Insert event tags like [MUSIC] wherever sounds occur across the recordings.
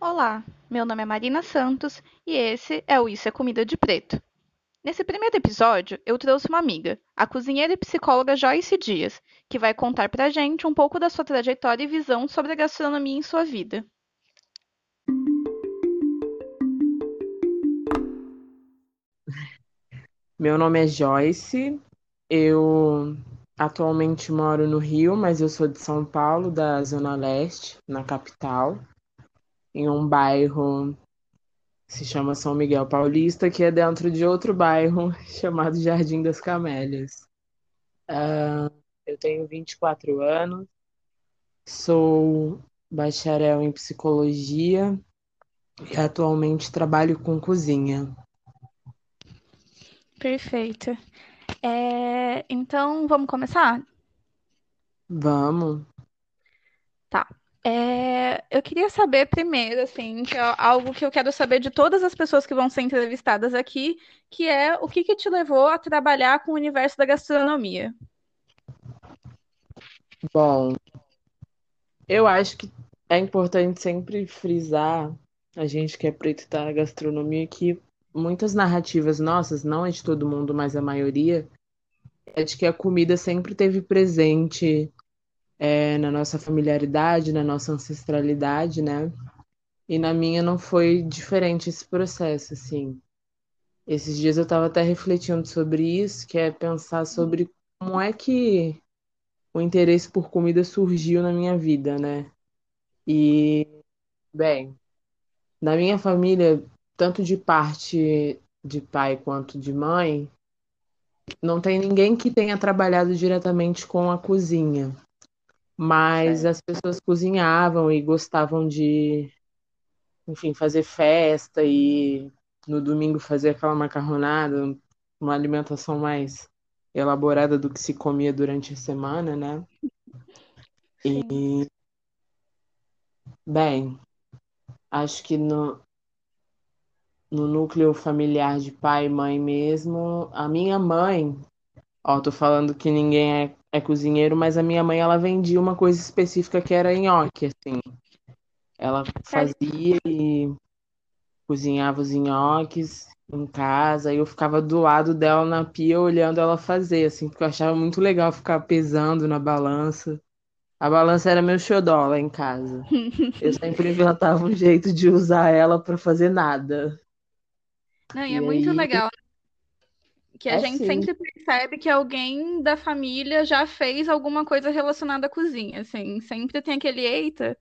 Olá, meu nome é Marina Santos e esse é o Isso é Comida de Preto. Nesse primeiro episódio, eu trouxe uma amiga, a cozinheira e psicóloga Joyce Dias, que vai contar pra gente um pouco da sua trajetória e visão sobre a gastronomia em sua vida. Meu nome é Joyce, eu atualmente moro no Rio, mas eu sou de São Paulo, da Zona Leste, na capital, em um bairro que se chama São Miguel Paulista, que é dentro de outro bairro [LAUGHS] chamado Jardim das Camélias. Ah, eu tenho 24 anos, sou bacharel em psicologia e atualmente trabalho com cozinha. Perfeito. É, então, vamos começar? Vamos. Tá. É, eu queria saber primeiro, assim, que é algo que eu quero saber de todas as pessoas que vão ser entrevistadas aqui, que é o que que te levou a trabalhar com o universo da gastronomia? Bom, eu acho que é importante sempre frisar, a gente que é preto da gastronomia, que muitas narrativas nossas, não é de todo mundo, mas a maioria, é de que a comida sempre teve presente é, na nossa familiaridade, na nossa ancestralidade, né? E na minha não foi diferente esse processo, assim. Esses dias eu estava até refletindo sobre isso, que é pensar sobre como é que o interesse por comida surgiu na minha vida, né? E, bem, na minha família, tanto de parte de pai quanto de mãe, não tem ninguém que tenha trabalhado diretamente com a cozinha, mas as pessoas cozinhavam e gostavam de, enfim, fazer festa e no domingo fazer aquela macarronada, uma alimentação mais elaborada do que se comia durante a semana, né? Sim. E, bem, acho que no, no núcleo familiar de pai e mãe mesmo, a minha mãe, ó, tô falando que ninguém é, é cozinheiro, mas a minha mãe, ela vendia uma coisa específica que era nhoque, assim. Ela fazia e cozinhava os nhoques em casa, e eu ficava do lado dela na pia olhando ela fazer, assim, porque eu achava muito legal ficar pesando na balança. A balança era meu xodó lá em casa. [LAUGHS] Eu sempre inventava um jeito de usar ela para fazer nada. Não, e é E muito aí, legal que a é gente sim. sempre percebe que alguém da família já fez alguma coisa relacionada à cozinha, assim, sempre tem aquele eita.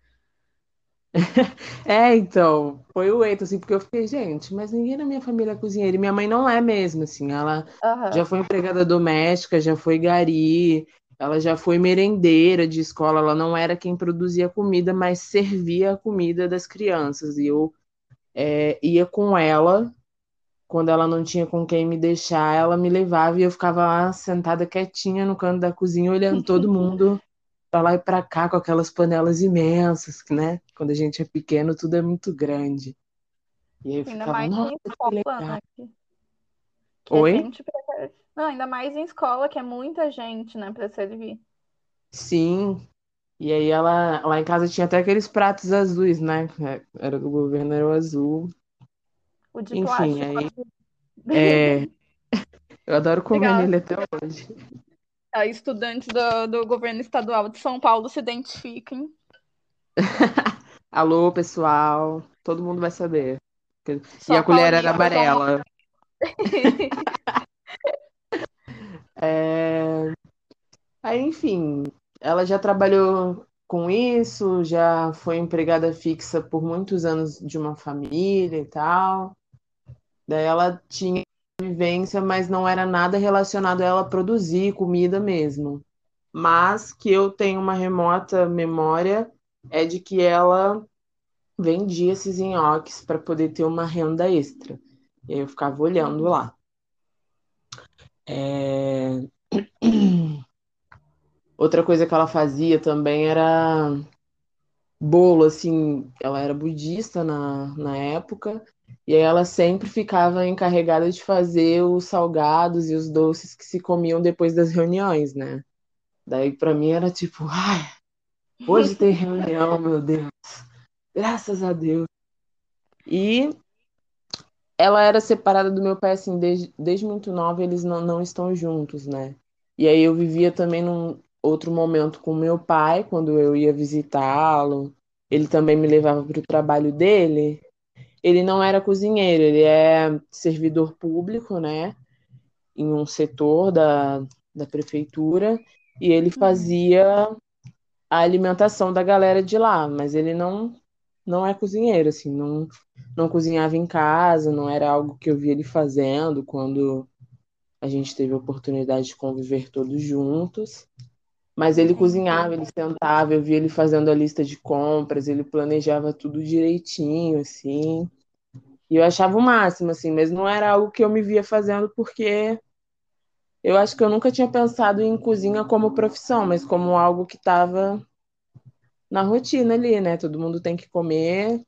[LAUGHS] É, então, foi o Eito, assim, porque eu fiquei, gente, mas ninguém na minha família é cozinheira. E minha mãe não é mesmo, assim, ela já Aham. foi empregada doméstica, já foi gari, ela já foi merendeira de escola, ela não era quem produzia comida, mas servia a comida das crianças. E eu é, ia com ela, quando ela não tinha com quem me deixar, ela me levava e eu ficava lá sentada quietinha no canto da cozinha, olhando todo [LAUGHS] mundo pra lá e pra cá com aquelas panelas imensas, né? Quando a gente é pequeno, tudo é muito grande. E aí eu Ainda ficava, mais nossa, em que legal. né? É Oi? gente. Não, ainda mais em escola, que é muita gente, né, pra servir. Sim. E aí ela, lá em casa tinha até aqueles pratos azuis, né? Era do governo, era o azul. O de Enfim, plástico. aí é, eu adoro comer Legal. nele até hoje. Ah, Estudantes do, do governo estadual de São Paulo se identifiquem. [LAUGHS] Alô, pessoal. Todo mundo vai saber. E Só a colher era amarela. [LAUGHS] É, Aí, enfim, ela já trabalhou com isso, já foi empregada fixa por muitos anos de uma família e tal. Daí ela tinha vivência, mas não era nada relacionado a ela produzir comida mesmo. Mas que eu tenho uma remota memória é de que ela vendia esses nhoques para poder ter uma renda extra. E aí eu ficava olhando lá. É... [CLEARS THROAT] Outra coisa que ela fazia também era bolo, assim, ela era budista na, na época, e aí ela sempre ficava encarregada de fazer os salgados e os doces que se comiam depois das reuniões, né? Daí pra mim era tipo, ai, hoje tem reunião, meu Deus, graças a Deus. E ela era separada do meu pai, assim, desde, desde muito nova, eles não, não estão juntos, né? E aí eu vivia também num outro momento com meu pai, quando eu ia visitá-lo. Ele também me levava para o trabalho dele. Ele não era cozinheiro, ele é servidor público, né? Em um setor da, da prefeitura. E ele fazia a alimentação da galera de lá, mas ele não não é cozinheiro, assim, não, não cozinhava em casa, não era algo que eu via ele fazendo quando a gente teve a oportunidade de conviver todos juntos. Mas ele cozinhava, ele sentava, eu via ele fazendo a lista de compras, ele planejava tudo direitinho, assim. E eu achava o máximo, assim, mas não era algo que eu me via fazendo porque eu acho que eu nunca tinha pensado em cozinha como profissão, mas como algo que estava na rotina ali, né? Todo mundo tem que comer,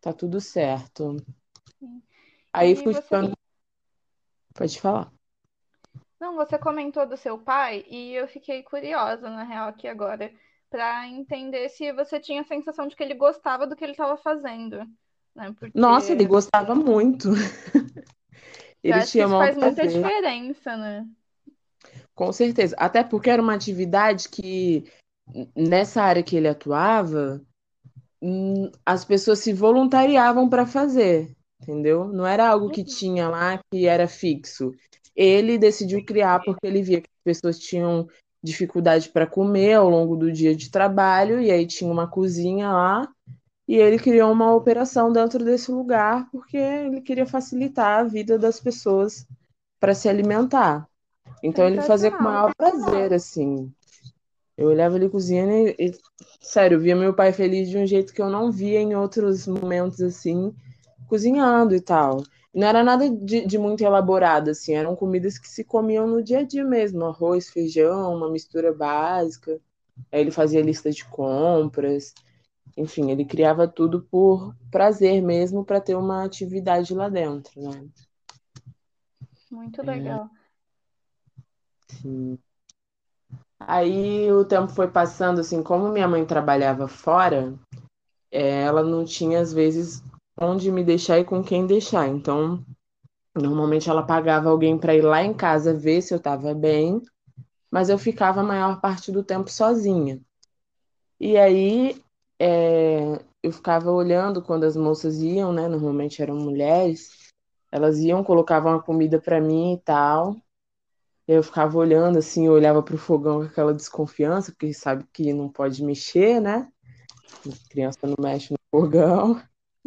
tá tudo certo. Aí E fui você... ficando. Pode falar. Não, você comentou do seu pai e eu fiquei curiosa, na real, aqui agora, para entender se você tinha a sensação de que ele gostava do que ele estava fazendo, né? Nossa, ele Porque gostava muito. [LAUGHS] Ele tinha isso faz muita prazer, diferença, né? com certeza. Até porque era uma atividade que, nessa área que ele atuava, hum, as pessoas se voluntariavam para fazer, entendeu? Não era algo que tinha lá que era fixo. Ele decidiu criar porque ele via que as pessoas tinham dificuldade para comer ao longo do dia de trabalho, e aí tinha uma cozinha lá, e ele criou uma operação dentro desse lugar porque ele queria facilitar a vida das pessoas para se alimentar. Então ele fazia com o maior prazer, assim. Eu olhava ele cozinhando e, e, sério, via meu pai feliz de um jeito que eu não via em outros momentos, assim, cozinhando e tal. Não era nada de, de muito elaborado, assim, eram comidas que se comiam no dia a dia mesmo, arroz, feijão, uma mistura básica. Aí ele fazia lista de compras, enfim, ele criava tudo por prazer mesmo, para ter uma atividade lá dentro, né? Muito legal. Sim. Aí o tempo foi passando, assim, como minha mãe trabalhava fora, é, ela não tinha, às vezes, onde me deixar e com quem deixar. Então, normalmente ela pagava alguém para ir lá em casa ver se eu estava bem, mas eu ficava a maior parte do tempo sozinha. E aí, é, eu ficava olhando quando as moças iam, né? Normalmente eram mulheres, elas iam, colocavam a comida para mim e tal. Eu ficava olhando assim, eu olhava pro fogão com aquela desconfiança, porque sabe que não pode mexer, né? Criança não mexe no fogão.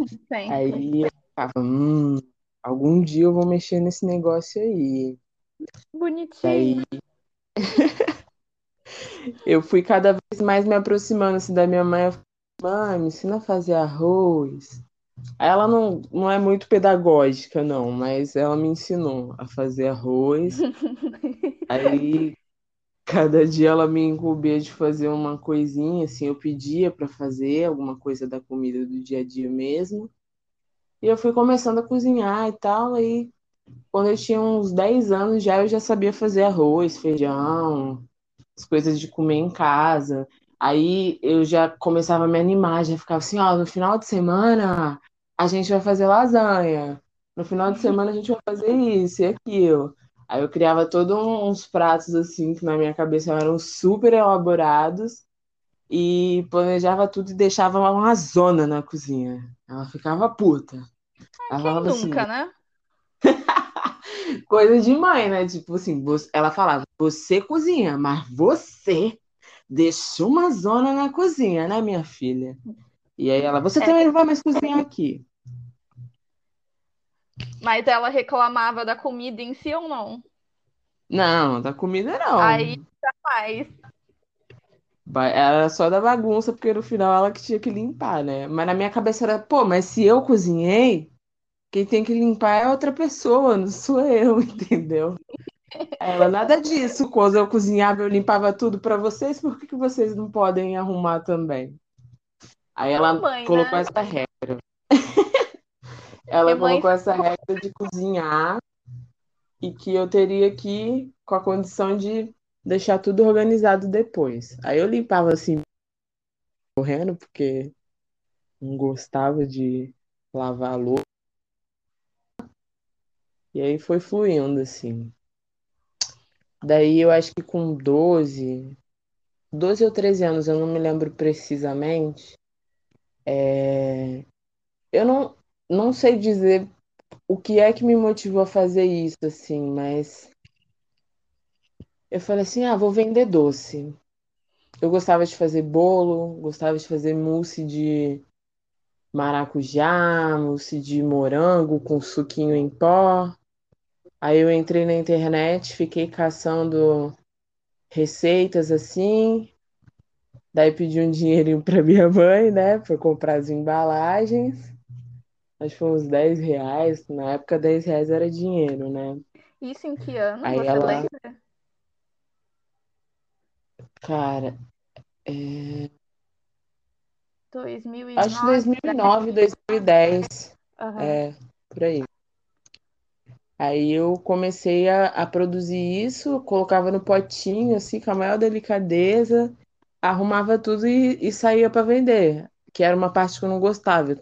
Sempre. Aí eu ficava, hum, algum dia eu vou mexer nesse negócio aí. Bonitinho. Daí [LAUGHS] eu fui cada vez mais me aproximando assim, da minha mãe. Eu falei, mãe, me ensina a fazer arroz. Aí Ela não, não é muito pedagógica, não, mas ela me ensinou a fazer arroz. [LAUGHS] Aí Cada dia ela me incumbia de fazer uma coisinha, assim, eu pedia para fazer alguma coisa da comida do dia a dia mesmo. E eu fui começando a cozinhar e tal, aí quando eu tinha uns 10 anos já eu já sabia fazer arroz, feijão, as coisas de comer em casa. Aí eu já começava a me animar, já ficava assim, ó, no final de semana a gente vai fazer lasanha. No final de [LAUGHS] semana a gente vai fazer isso e aquilo. Aí eu criava todos uns pratos assim que na minha cabeça eram super elaborados e planejava tudo e deixava uma zona na cozinha. Ela ficava puta. Ela Quem falava assim, nunca, né? [LAUGHS] coisa de mãe, né? Tipo assim, ela falava, você cozinha, mas você deixou uma zona na cozinha, né, minha filha? E aí ela, você É, também não vai mais cozinhar aqui. Mas ela reclamava da comida em si ou não? Não, da comida Aí não. jamais. Ba- Era só da bagunça, porque no final ela que tinha que limpar, né? Mas na minha cabeça era, pô, mas se eu cozinhei, quem tem que limpar é outra pessoa, não sou eu, [LAUGHS] entendeu? Aí Ela, nada disso. Quando eu cozinhava, eu limpava tudo pra vocês, por que que vocês não podem arrumar também? Aí ela Mãe, colocou né? essa regra. [LAUGHS] Ela mãe colocou essa regra de cozinhar e que eu teria que ir com a condição de deixar tudo organizado depois. Aí eu limpava assim, correndo, porque não gostava de lavar a louça. E aí foi fluindo, assim. Daí eu acho que com 12, 12 ou 13 anos, eu não me lembro precisamente. É... Eu não, não sei dizer o que é que me motivou a fazer isso, assim, mas eu falei assim, ah, vou vender doce. Eu gostava de fazer bolo, gostava de fazer mousse de maracujá, mousse de morango com suquinho em pó. Aí eu entrei na internet, fiquei caçando receitas assim. Daí pedi um [LAUGHS] dinheirinho para minha mãe, né, para comprar as embalagens. Acho que foi uns 10 reais. Na época, 10 reais era dinheiro, né? Isso em que ano? Aí Você ela, lembra? cara, é... acho que 2009, 2009, 2010, Aham. é, por aí. Aí eu comecei a, a produzir isso, colocava no potinho, assim, com a maior delicadeza, arrumava tudo e, e saía para vender, que era uma parte que eu não gostava.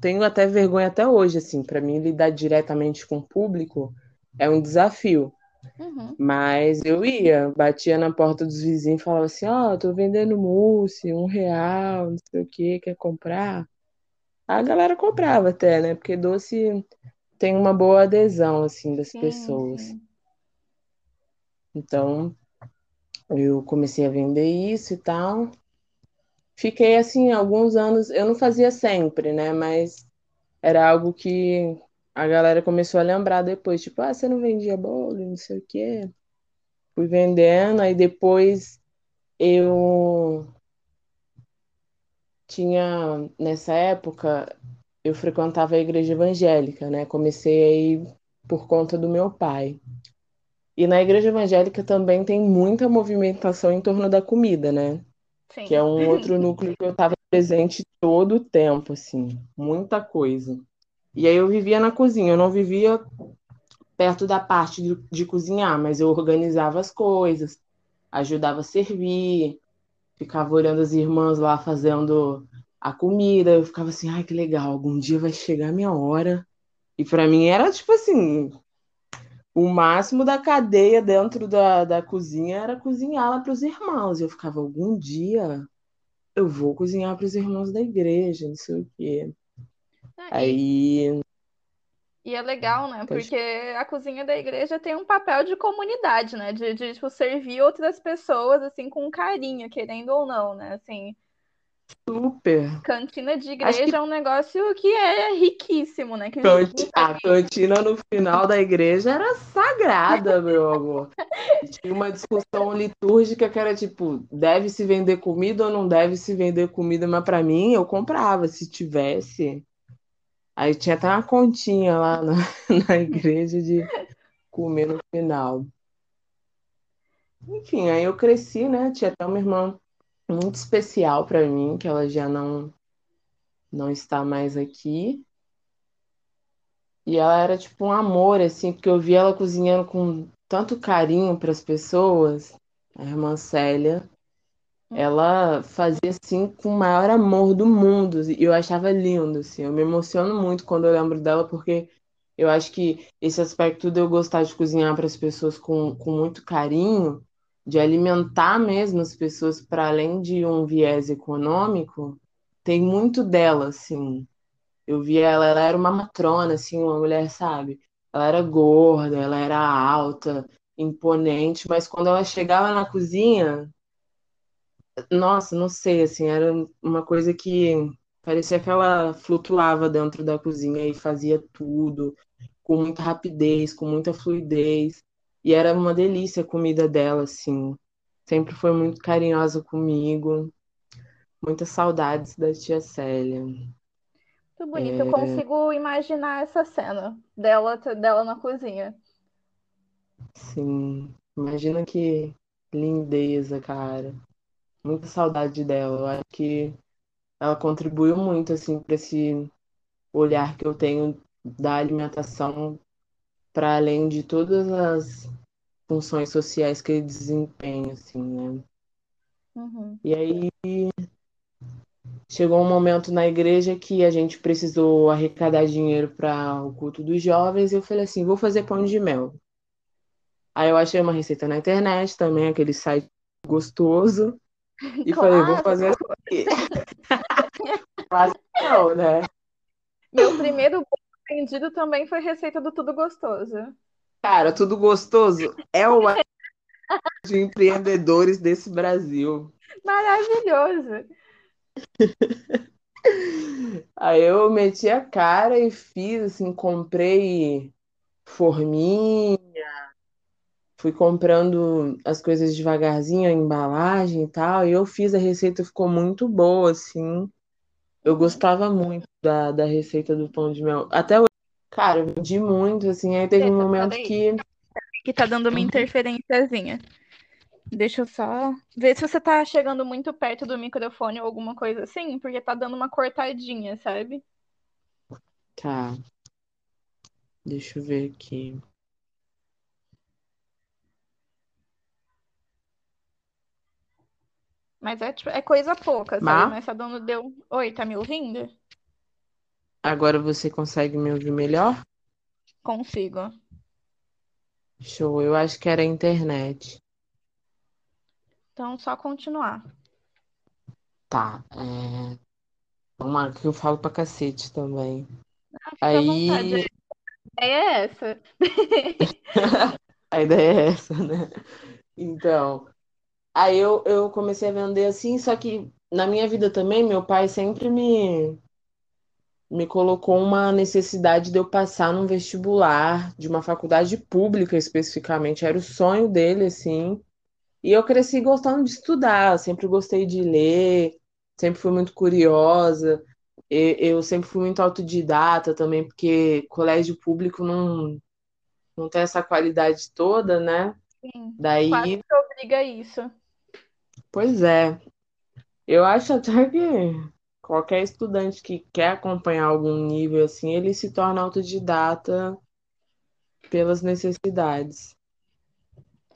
Tenho até vergonha até hoje, assim, para mim lidar diretamente com o público é um desafio. Uhum. Mas eu ia, batia na porta dos vizinhos e falava assim, ó, tô vendendo mousse, um real, não sei o que, quer comprar? A galera comprava até, né? Porque doce tem uma boa adesão, assim, das Sim, pessoas. sim. Então, eu comecei a vender isso e tal. Fiquei assim alguns anos, eu não fazia sempre, né? Mas era algo que a galera começou a lembrar depois, tipo, ah, você não vendia bolo, não sei o quê. Fui vendendo, aí depois eu tinha, nessa época, eu frequentava a igreja evangélica, né? Comecei aí por conta do meu pai. E na igreja evangélica também tem muita movimentação em torno da comida, né? Que é Sim. um outro [LAUGHS] núcleo que eu estava presente todo o tempo, assim, muita coisa. E aí eu vivia na cozinha, eu não vivia perto da parte de, de cozinhar, mas eu organizava as coisas, ajudava a servir, ficava olhando as irmãs lá fazendo a comida, eu ficava assim, ai, que legal, algum dia vai chegar a minha hora. E para mim era tipo assim, o máximo da cadeia dentro da, da cozinha era cozinhar lá para os irmãos. Eu ficava, algum dia eu vou cozinhar para os irmãos da igreja, não sei o quê. Ah, E, Aí, e é legal, né? pode Porque a cozinha da igreja tem um papel de comunidade, né? De, de tipo, servir outras pessoas, assim, com carinho, querendo ou não, né? Assim, super. cantina de Acho que igreja é um negócio que é riquíssimo, né? Que canti- a cantina no final da igreja era sagrada, [LAUGHS] meu amor. Tinha uma discussão litúrgica que era tipo, deve se vender comida ou não deve se vender comida, mas para mim eu comprava se tivesse. Aí tinha até uma continha lá na, [LAUGHS] na igreja de comer no final. Enfim, aí eu cresci, né? Tinha até uma irmã muito especial para mim, que ela já não não está mais aqui. E ela era tipo um amor, assim, porque eu via ela cozinhando com tanto carinho para as pessoas. A irmã Célia, ela fazia assim com o maior amor do mundo. E eu achava lindo, assim. Eu me emociono muito quando eu lembro dela, porque eu acho que esse aspecto de eu gostar de cozinhar para as pessoas com, com muito carinho, de alimentar mesmo as pessoas para além de um viés econômico, tem muito dela, assim. Eu via ela, ela era uma matrona, assim, uma mulher, sabe? Ela era gorda, ela era alta, imponente, mas quando ela chegava na cozinha, nossa, não sei, assim, era uma coisa que parecia que ela flutuava dentro da cozinha e fazia tudo com muita rapidez, com muita fluidez. E era uma delícia a comida dela, assim. Sempre foi muito carinhosa comigo. Muitas saudades da tia Célia. Muito bonito. Eu consigo imaginar essa cena dela, dela na cozinha. Sim, imagina que lindeza, cara. Muita saudade dela. Eu acho que ela contribuiu muito assim para esse olhar que eu tenho da alimentação para além de todas as funções sociais que ele desempenha, assim, né? Uhum. E aí chegou um momento na igreja que a gente precisou arrecadar dinheiro para o culto dos jovens e eu falei assim, vou fazer pão de mel. Aí eu achei uma receita na internet também, aquele site gostoso. [LAUGHS] E claro. falei, vou fazer aqui. [LAUGHS] Mas não, né? Meu primeiro vendido também foi receita do Tudo Gostoso. Cara, Tudo Gostoso é o de empreendedores desse Brasil. Maravilhoso. [LAUGHS] Aí eu meti a cara e fiz, assim, comprei forminha, fui comprando as coisas devagarzinho, a embalagem e tal, e eu fiz a receita, ficou muito boa, assim. Eu gostava muito da, da receita do pão de mel. Até hoje, cara, eu vendi muito, assim, aí teve um momento que. Que tá dando uma interferênciazinha. Deixa eu só ver se você tá chegando muito perto do microfone ou alguma coisa assim, porque tá dando uma cortadinha, sabe? Tá. Deixa eu ver aqui. Mas é, tipo, é coisa pouca, sabe? Má? Mas tá dando deu. Oi, tá me ouvindo? Agora você consegue me ouvir melhor? Consigo. Show, eu acho que era a internet. Então, só continuar. Tá. É... Uma que eu falo pra cacete também. Ah, fica Aí. A ideia é essa. [LAUGHS] a ideia é essa, né? Então. Aí eu, eu comecei a vender assim, só que na minha vida também, meu pai sempre me, me colocou uma necessidade de eu passar num vestibular de uma faculdade pública especificamente. Era o sonho dele, assim. E eu cresci gostando de estudar, sempre gostei de ler, sempre fui muito curiosa. Eu sempre fui muito autodidata também, porque colégio público não, não tem essa qualidade toda, né? Sim, Daí... quase que obriga isso. Pois é. Eu acho até que qualquer estudante que quer acompanhar algum nível assim, ele se torna autodidata pelas necessidades.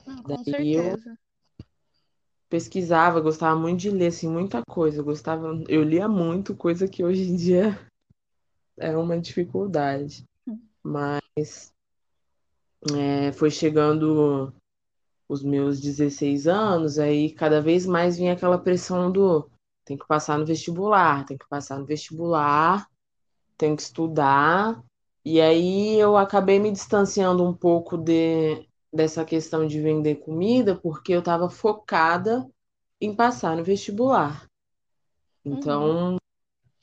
Ah, com Daí certeza. Eu pesquisava, gostava muito de ler, assim, muita coisa. Eu gostava, eu lia muito, coisa que hoje em dia é uma dificuldade. Mas é, foi chegando os meus 16 anos, aí cada vez mais vinha aquela pressão do tem que passar no vestibular, tem que passar no vestibular, tem que estudar. E aí eu acabei me distanciando um pouco de, dessa questão de vender comida, porque eu estava focada em passar no vestibular. Então, uhum.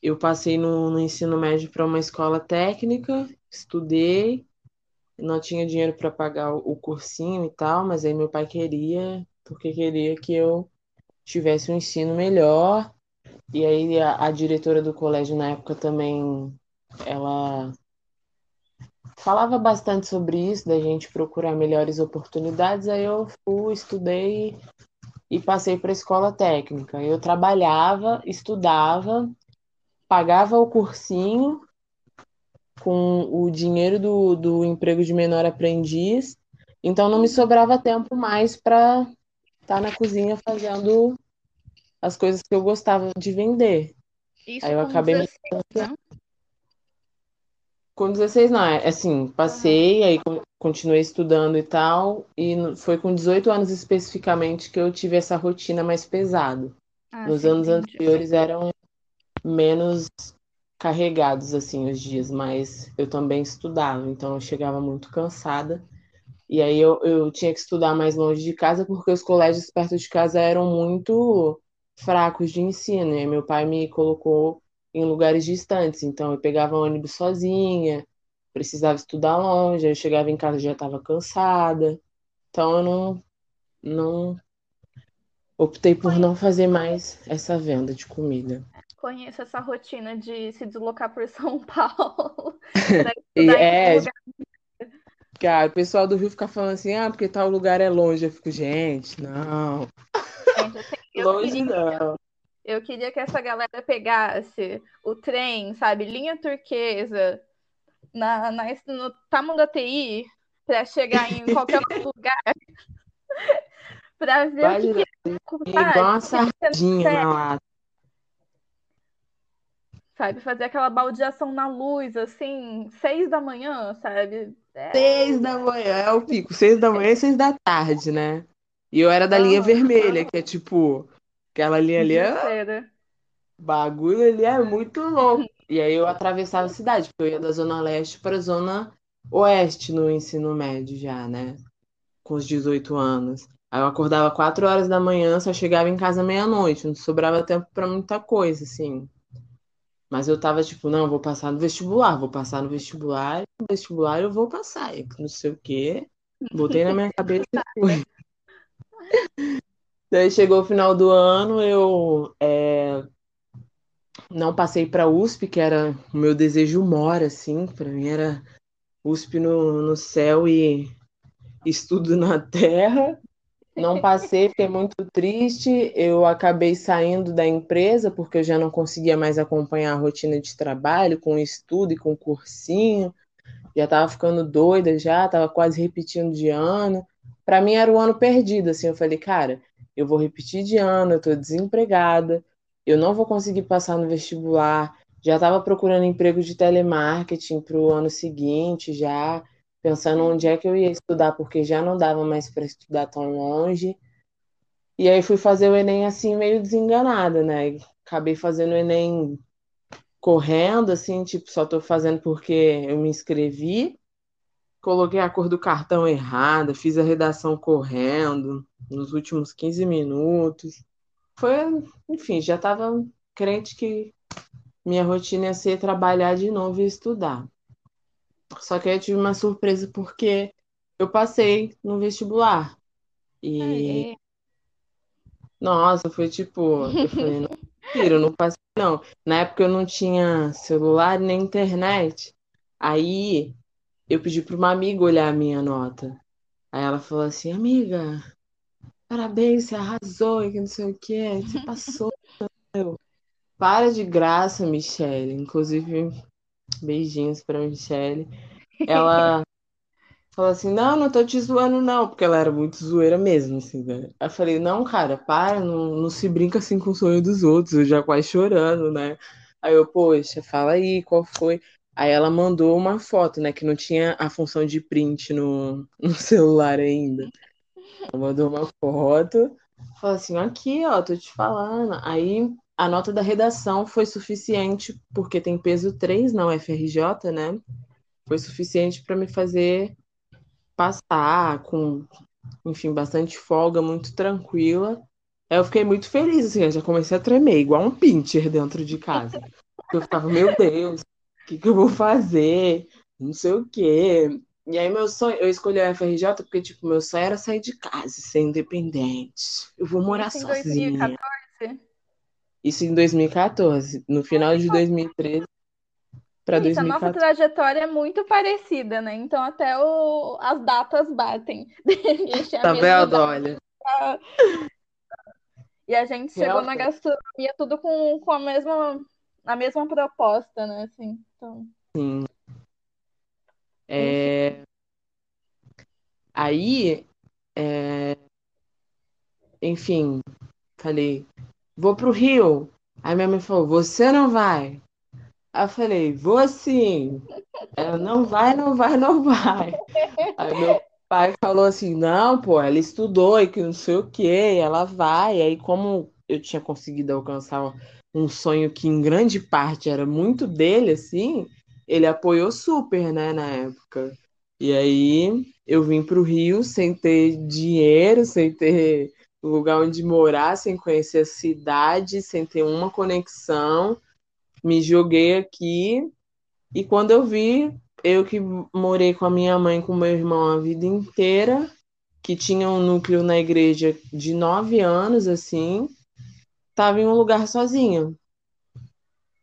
eu passei no, no ensino médio para uma escola técnica, estudei, não tinha dinheiro para pagar o, cursinho e tal, mas aí meu pai queria, porque queria que eu tivesse um ensino melhor. E aí a, a diretora do colégio na época também, ela falava bastante sobre isso, da gente procurar melhores oportunidades. Aí eu fui, estudei e passei para a escola técnica. Eu trabalhava, estudava, pagava o cursinho com o dinheiro do, do emprego de menor aprendiz, então não me sobrava tempo mais para estar tá na cozinha fazendo as coisas que eu gostava de vender. Isso Aí eu acabei 16, me... Com 16, não, é assim, passei, aí continuei estudando e tal, e foi com 18 anos especificamente que eu tive essa rotina mais pesada. Ah, Nos sim, anos entendi. anteriores eram menos carregados, assim, os dias, mas eu também estudava, então eu chegava muito cansada, e aí eu, eu tinha que estudar mais longe de casa, porque os colégios perto de casa eram muito fracos de ensino, e meu pai me colocou em lugares distantes. Então eu pegava ônibus sozinha, precisava estudar longe, eu chegava em casa já estava cansada. Então eu não não optei por não fazer mais essa venda de comida. Conheço essa rotina de se deslocar por [LAUGHS] São Paulo. [LAUGHS] é, cara, o pessoal do Rio fica falando assim, ah, porque tal lugar é longe. Eu fico, gente, não. Gente, eu longe queria, não. Eu queria que essa galera pegasse o trem, sabe, linha turquesa, na, na, no TI, para chegar em qualquer outro [LAUGHS] lugar. para ver Vai o que, que é. Igual uma sardinha na lata. Sabe? Fazer aquela baldeação na luz, assim, seis da manhã, sabe? É... Seis da manhã, é o pico. Seis da manhã e seis da tarde, né? E eu era da linha vermelha, que é tipo, aquela linha ali é... Bagulho ali é muito louco. E aí eu atravessava a cidade, porque eu ia da Zona Leste para a Zona Oeste no ensino médio já, né? Com os 18 anos. Aí eu acordava 4 horas da manhã, só chegava em casa meia-noite, não sobrava tempo para muita coisa, assim. Mas eu tava tipo, não, vou passar no vestibular, vou passar no vestibular, no vestibular eu vou passar, e não sei o quê. Botei na minha [LAUGHS] cabeça e fui. [LAUGHS] Daí chegou o final do ano, eu é, não passei para USP, que era o meu desejo mora, assim, para mim era USP no, no céu e estudo na terra. Não passei, fiquei muito triste. Eu acabei saindo da empresa porque eu já não conseguia mais acompanhar a rotina de trabalho com estudo e com cursinho. Já estava ficando doida, já estava quase repetindo de ano. Para mim era um ano perdido, assim. Eu falei, cara, eu vou repetir de ano, eu estou desempregada, eu não vou conseguir passar no vestibular. Já estava procurando emprego de telemarketing para o ano seguinte, já pensando onde é que eu ia estudar, porque já não dava mais para estudar tão longe. E aí fui fazer o Enem assim, meio desenganada, né? Acabei fazendo o Enem correndo, assim, tipo, só tô fazendo porque eu me inscrevi. Coloquei a cor do cartão errada, fiz a redação correndo nos últimos 15 minutos. Foi, enfim, já tava crente que minha rotina ia ser trabalhar de novo e estudar. Só que aí eu tive uma surpresa porque eu passei no vestibular. E. Nossa, foi tipo. Eu falei, não, eu não passei, não. Na época eu não tinha celular nem internet. Aí eu pedi para uma amiga olhar a minha nota. Aí ela falou assim, amiga, parabéns, você arrasou, e que não sei o que, você passou. Para de graça, Michelle. Inclusive, beijinhos pra Michelle. Ela [LAUGHS] falou assim: Não, não tô te zoando, não, porque ela era muito zoeira mesmo, assim, né? Eu falei: Não, cara, para, não, não se brinca assim com o sonho dos outros, eu já quase chorando, né? Aí eu, poxa, fala aí, qual foi? Aí ela mandou uma foto, né? Que não tinha a função de print no, [LAUGHS] no celular ainda. Ela mandou uma foto, falou assim: aqui, ó, tô te falando. Aí a nota da redação foi suficiente, porque tem peso 3 na UFRJ, né? Foi suficiente para me fazer passar com, enfim, bastante folga, muito tranquila. Aí eu fiquei muito feliz, assim, eu já comecei a tremer, igual um pincher dentro de casa. Eu ficava, meu Deus, o que, que eu vou fazer? Não sei o quê. E aí meu sonho, eu escolhi a FRJ porque, tipo, meu sonho era sair de casa, ser independente. Eu vou morar sozinha. Em 2014? Isso em 2014. No final de 2013 para 2014. A nossa trajetória é muito parecida, né? Então até o... as datas batem. [LAUGHS] tá vendo? Olha. E a gente chegou Realmente. na gastronomia tudo com, com a mesma a mesma proposta, né? Assim, então... Sim. É... Aí, é... enfim, falei, vou pro Rio. Aí minha mãe falou, você não vai. Aí eu falei, vou sim. Ela, não vai, não vai, não vai. Aí meu pai falou assim, não, pô, ela estudou e que não sei o quê, ela vai. Aí como eu tinha conseguido alcançar um sonho que em grande parte era muito dele, assim, ele apoiou super, né, na época. E aí eu vim para o Rio sem ter dinheiro, sem ter lugar onde morar, sem conhecer a cidade, sem ter uma conexão. Me joguei aqui e quando eu vi, eu que morei com a minha mãe com meu irmão a vida inteira, que tinha um núcleo na igreja de nove anos, assim, estava em um lugar sozinha.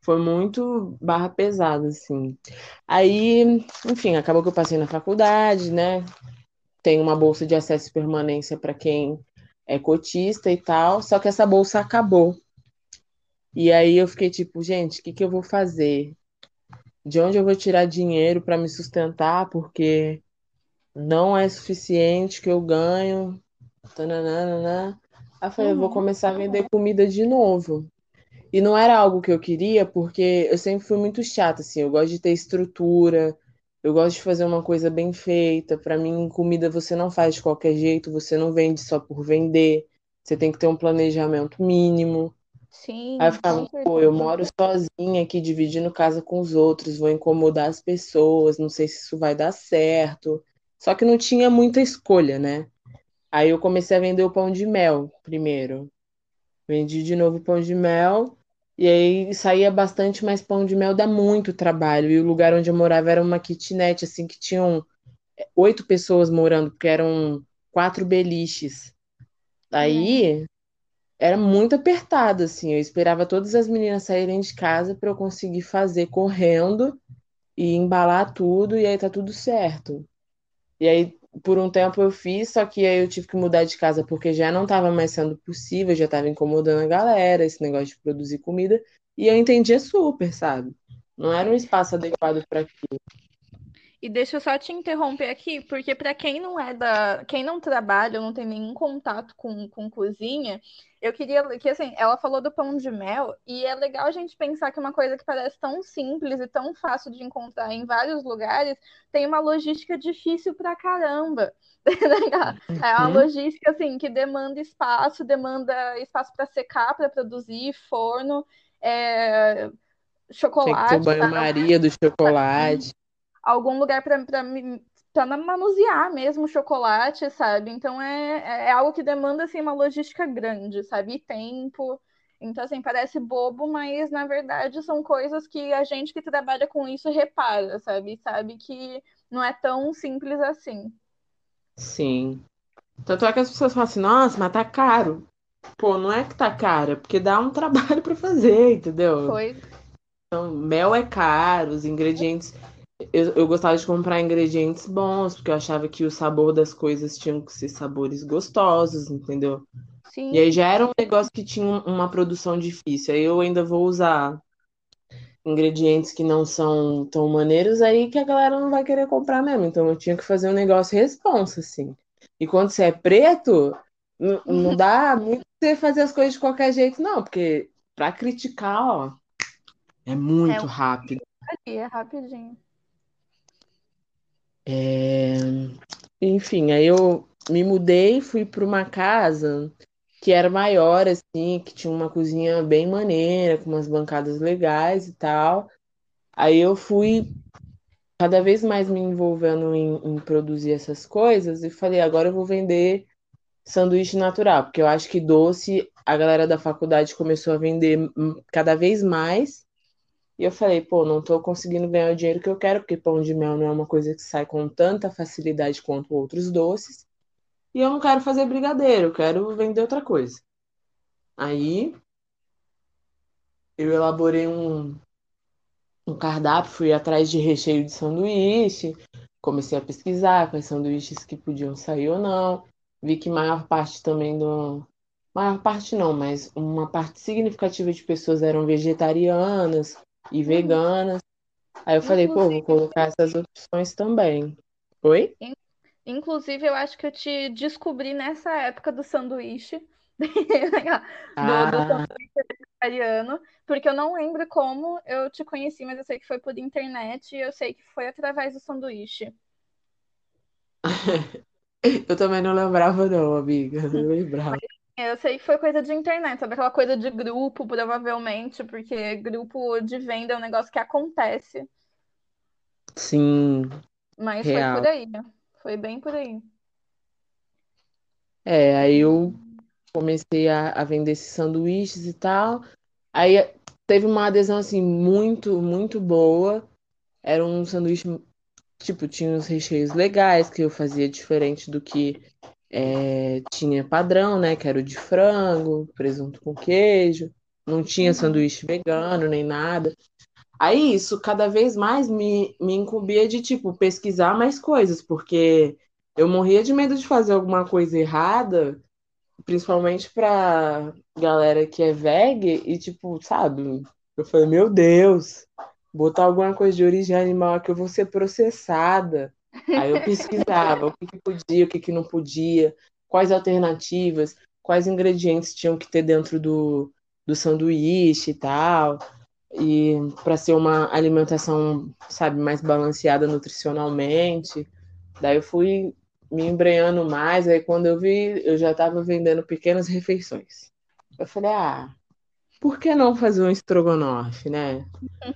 Foi muito barra pesada, assim. Aí, enfim, acabou que eu passei na faculdade, né? Tem uma bolsa de acesso e permanência para quem é cotista e tal, só que essa bolsa acabou. E aí eu fiquei tipo, gente, o que, que eu vou fazer? De onde eu vou tirar dinheiro para me sustentar? Porque não é suficiente que eu ganho. Tananana. Aí eu falei, eu vou começar a vender comida de novo. E não era algo que eu queria, porque eu sempre fui muito chata, assim. Eu gosto de ter estrutura, eu gosto de fazer uma coisa bem feita. Para mim, comida você não faz de qualquer jeito, você não vende só por vender. Você tem que ter um planejamento mínimo. Sim, Aí eu ficava, pô, eu moro sozinha aqui, dividindo casa com os outros, vou incomodar as pessoas, não sei se isso vai dar certo. Só que não tinha muita escolha, né? Aí eu comecei a vender o pão de mel primeiro. Vendi de novo pão de mel. E aí saía bastante, mas pão de mel dá muito trabalho. E o lugar onde eu morava era uma kitnet, assim, que tinham oito pessoas morando, porque eram quatro beliches. Aí era muito apertado, assim. Eu esperava todas as meninas saírem de casa para eu conseguir fazer correndo e embalar tudo, e aí tá tudo certo. E aí, por um tempo eu fiz, só que aí eu tive que mudar de casa porque já não estava mais sendo possível, já estava incomodando a galera, esse negócio de produzir comida. E eu entendia super, sabe? Não era um espaço adequado para aquilo. E deixa eu só te interromper aqui, porque para quem não é da, quem não trabalha, não tem nenhum contato com, com cozinha, eu queria que assim, ela falou do pão de mel e é legal a gente pensar que uma coisa que parece tão simples e tão fácil de encontrar em vários lugares tem uma logística difícil pra caramba. [LAUGHS] É uma Hum? logística assim que demanda espaço, demanda espaço para secar, para produzir, forno, é, Tinha que ter chocolate, banho-maria do [LAUGHS] chocolate. algum lugar para para manusear mesmo o chocolate, sabe? Então é, é algo que demanda assim uma logística grande, sabe? E tempo. Então assim, parece bobo, mas na verdade são coisas que a gente que trabalha com isso repara, sabe? Sabe que não é tão simples assim. Sim. Tanto é que as pessoas falam assim, nossa, mas tá caro. Pô, não é que tá caro, é porque dá um [LAUGHS] trabalho para fazer, entendeu? Foi. Então, mel é caro, os ingredientes. Eu, eu gostava de comprar ingredientes bons, porque eu achava que o sabor das coisas tinham que ser sabores gostosos, entendeu? E aí Sim, já era um negócio que tinha um- uma produção difícil. Aí eu ainda vou usar ingredientes que não são tão maneiros, aí que a galera não vai querer comprar mesmo. Então eu tinha que fazer um negócio responsa, assim. E quando você é preto, não dá [LAUGHS] muito você fazer as coisas de qualquer jeito, não, porque pra criticar, ó, é é muito um rápido. é rapidinho. É, Enfim, aí eu me mudei, fui para uma casa que era maior, assim, que tinha uma cozinha bem maneira, com umas bancadas legais e tal. Aí eu fui cada vez mais me envolvendo em, em produzir essas coisas e falei, agora eu vou vender sanduíche natural, porque eu acho que doce a galera da faculdade começou a vender cada vez mais. E eu falei, pô, não tô conseguindo ganhar o dinheiro que eu quero, porque pão de mel não é uma coisa que sai com tanta facilidade quanto outros doces. E eu não quero fazer brigadeiro, eu quero vender outra coisa. Aí eu elaborei um, um cardápio, fui atrás de recheio de sanduíche, comecei a pesquisar quais sanduíches que podiam sair ou não. Vi que maior parte também do. Maior parte não, mas uma parte significativa de pessoas eram vegetarianas e veganas. Aí eu falei, pô, vou colocar essas opções também. Oi? in- inclusive, eu acho que eu te descobri nessa época do sanduíche, [LAUGHS] do, do Ah, vegetariano, porque eu não lembro como eu te conheci, mas eu sei que foi por internet e eu sei que foi através do sanduíche. [LAUGHS] eu também não lembrava, não, amiga. Não [LAUGHS] lembrava. Eu sei que foi coisa de internet, sabe? Aquela coisa de grupo, provavelmente, porque grupo de venda é um negócio que acontece, Sim, mas foi por real. aí. Foi bem por aí. É, aí eu comecei a, a vender esses sanduíches e tal. Aí teve uma adesão assim muito, muito boa. Era um sanduíche, tipo, tinha uns recheios legais que eu fazia diferente do que é, tinha padrão, né? Que era o de frango, presunto com queijo. Não tinha Uhum. sanduíche vegano nem nada. Aí isso cada vez mais me, me incumbia de, tipo, pesquisar mais coisas, porque eu morria de medo de fazer alguma coisa errada principalmente pra galera que é veg e tipo, sabe? Eu falei, meu Deus, botar alguma coisa de origem animal aqui eu vou ser processada. Aí eu pesquisava o que que podia, o que que não podia, quais alternativas, quais ingredientes tinham que ter dentro do, do sanduíche e tal, e para ser uma alimentação, sabe, mais balanceada nutricionalmente. Daí eu fui me embrenhando mais, aí quando eu vi, eu já estava vendendo pequenas refeições. Eu falei, ah, por que não fazer um estrogonofe, né?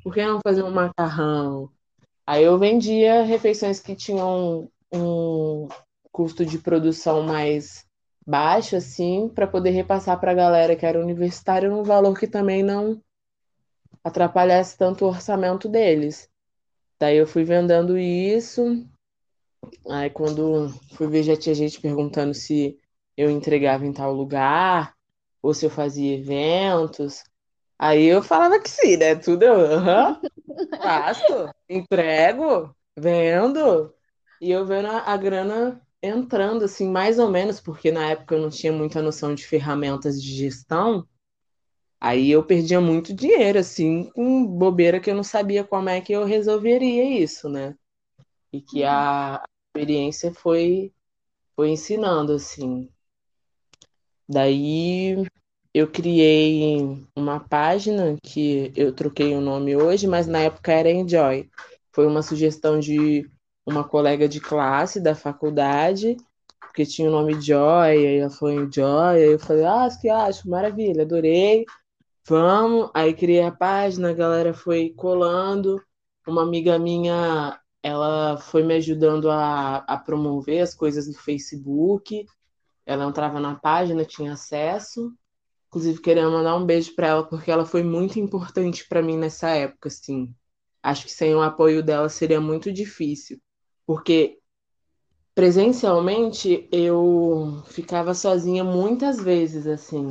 Por que não fazer um macarrão? Aí eu vendia refeições que tinham um custo de produção mais baixo, assim, para poder repassar para a galera que era universitária num valor que também não atrapalhasse tanto o orçamento deles. Daí eu fui vendendo isso. Aí quando fui ver já tinha gente perguntando se eu entregava em tal lugar ou se eu fazia eventos. Aí eu falava que sim, né? Tudo eu, uhum, faço, entrego, vendo. E eu vendo a, a grana entrando, assim, mais ou menos, porque na época eu não tinha muita noção de ferramentas de gestão. Aí eu perdia muito dinheiro, assim, com bobeira que eu não sabia como é que eu resolveria isso, né? E que a experiência foi, foi ensinando, assim. Daí eu criei uma página que eu troquei o nome hoje, mas na época era Enjoy. Foi uma sugestão de uma colega de classe da faculdade, porque tinha o nome Joy, aí ela falou Joy, aí eu falei, ah, que acho, maravilha, adorei, vamos. Aí criei a página, a galera foi colando. Uma amiga minha, ela foi me ajudando a, a promover as coisas no Facebook. Ela entrava na página, tinha acesso. Inclusive, queria mandar um beijo para ela, porque ela foi muito importante para mim nessa época, assim. Acho que sem o apoio dela seria muito difícil. Porque presencialmente eu ficava sozinha muitas vezes, assim.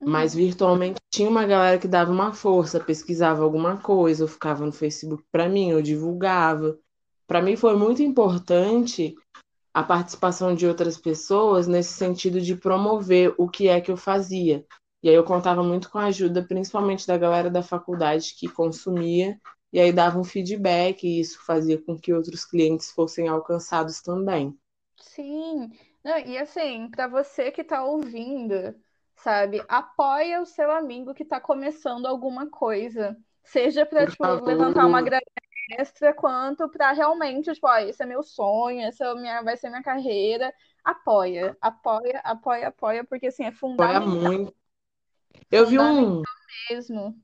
Mas uhum. virtualmente tinha uma galera que dava uma força, pesquisava alguma coisa, eu ficava no Facebook para mim, eu divulgava. Para mim foi muito importante a participação de outras pessoas nesse sentido de promover o que é que eu fazia. E aí eu contava muito com a ajuda, principalmente da galera da faculdade que consumia e aí dava um feedback e isso fazia com que outros clientes fossem alcançados também. Sim, Não, e assim, para você que está ouvindo, sabe, apoia o seu amigo que está começando alguma coisa, seja para tipo, levantar uma grana extra, quanto para realmente, tipo, ó, esse é meu sonho, essa é minha, vai ser minha carreira. Apoia, apoia, apoia, apoia, porque assim, é fundamental. Apoia muito. Eu vi um mesmo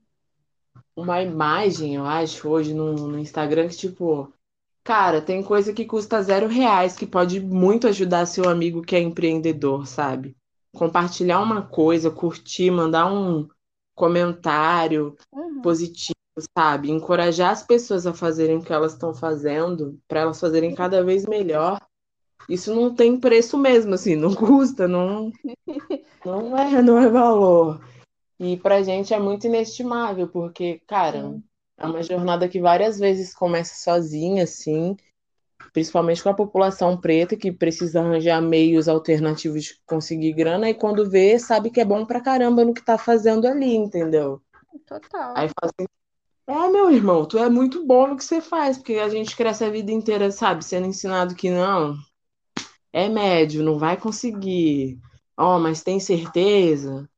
uma imagem, eu acho, hoje no, no Instagram, que tipo, cara, tem coisa que custa zero reais, que pode muito ajudar seu amigo que é empreendedor, sabe? Compartilhar uma coisa, curtir, mandar um comentário uhum. positivo, sabe? Encorajar as pessoas a fazerem o que elas estão fazendo, para elas fazerem cada vez melhor. Isso não tem preço mesmo, assim, não custa, não, não é, não é valor. E pra gente é muito inestimável, porque, cara, é uma jornada que várias vezes começa sozinha, assim, principalmente com a população preta, que precisa arranjar meios alternativos de conseguir grana, e quando vê, sabe que é bom pra caramba no que tá fazendo ali, entendeu? Total. Aí fala assim, é, meu irmão, tu é muito bom no que você faz, porque a gente cresce a vida inteira, sabe, sendo ensinado que não, é médio, não vai conseguir. Ó, oh, mas tem certeza?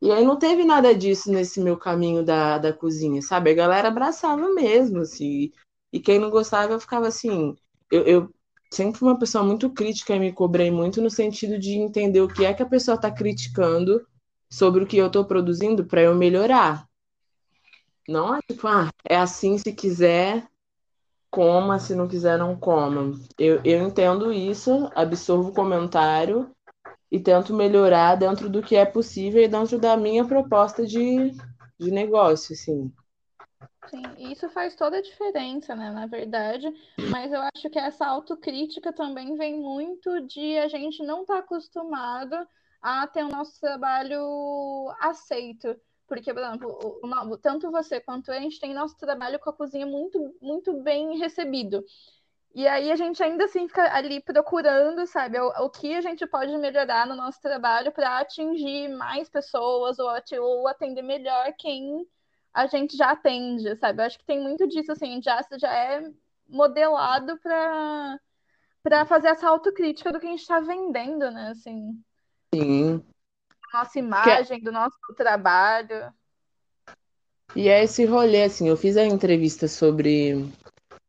E aí não teve nada disso nesse meu caminho da, da cozinha, sabe? A galera abraçava mesmo, assim. E quem não gostava, eu ficava assim. Eu, eu sempre fui uma pessoa muito crítica e me cobrei muito no sentido de entender o que é que a pessoa está criticando sobre o que eu estou produzindo para eu melhorar. Não é tipo, ah, é assim se quiser, coma, se não quiser, não coma. Eu, eu entendo isso, absorvo o comentário e tento melhorar dentro do que é possível e dentro da minha proposta de, de negócio, assim. Sim, isso faz toda a diferença, né, na verdade, mas eu acho que essa autocrítica também vem muito de a gente não estar tá acostumado a ter o nosso trabalho aceito. Porque, por exemplo, o, o, tanto você quanto eu, a gente tem nosso trabalho com a cozinha muito, muito bem recebido. E aí a gente ainda assim fica ali procurando, sabe, o, o que a gente pode melhorar no nosso trabalho para atingir mais pessoas ou, ou, atender melhor quem a gente já atende, sabe? Eu acho que tem muito disso, assim, já, já é modelado para para fazer essa autocrítica do que a gente está vendendo, né? Assim. Sim. Da nossa imagem, que... do nosso trabalho. E é esse rolê, assim, eu fiz a entrevista sobre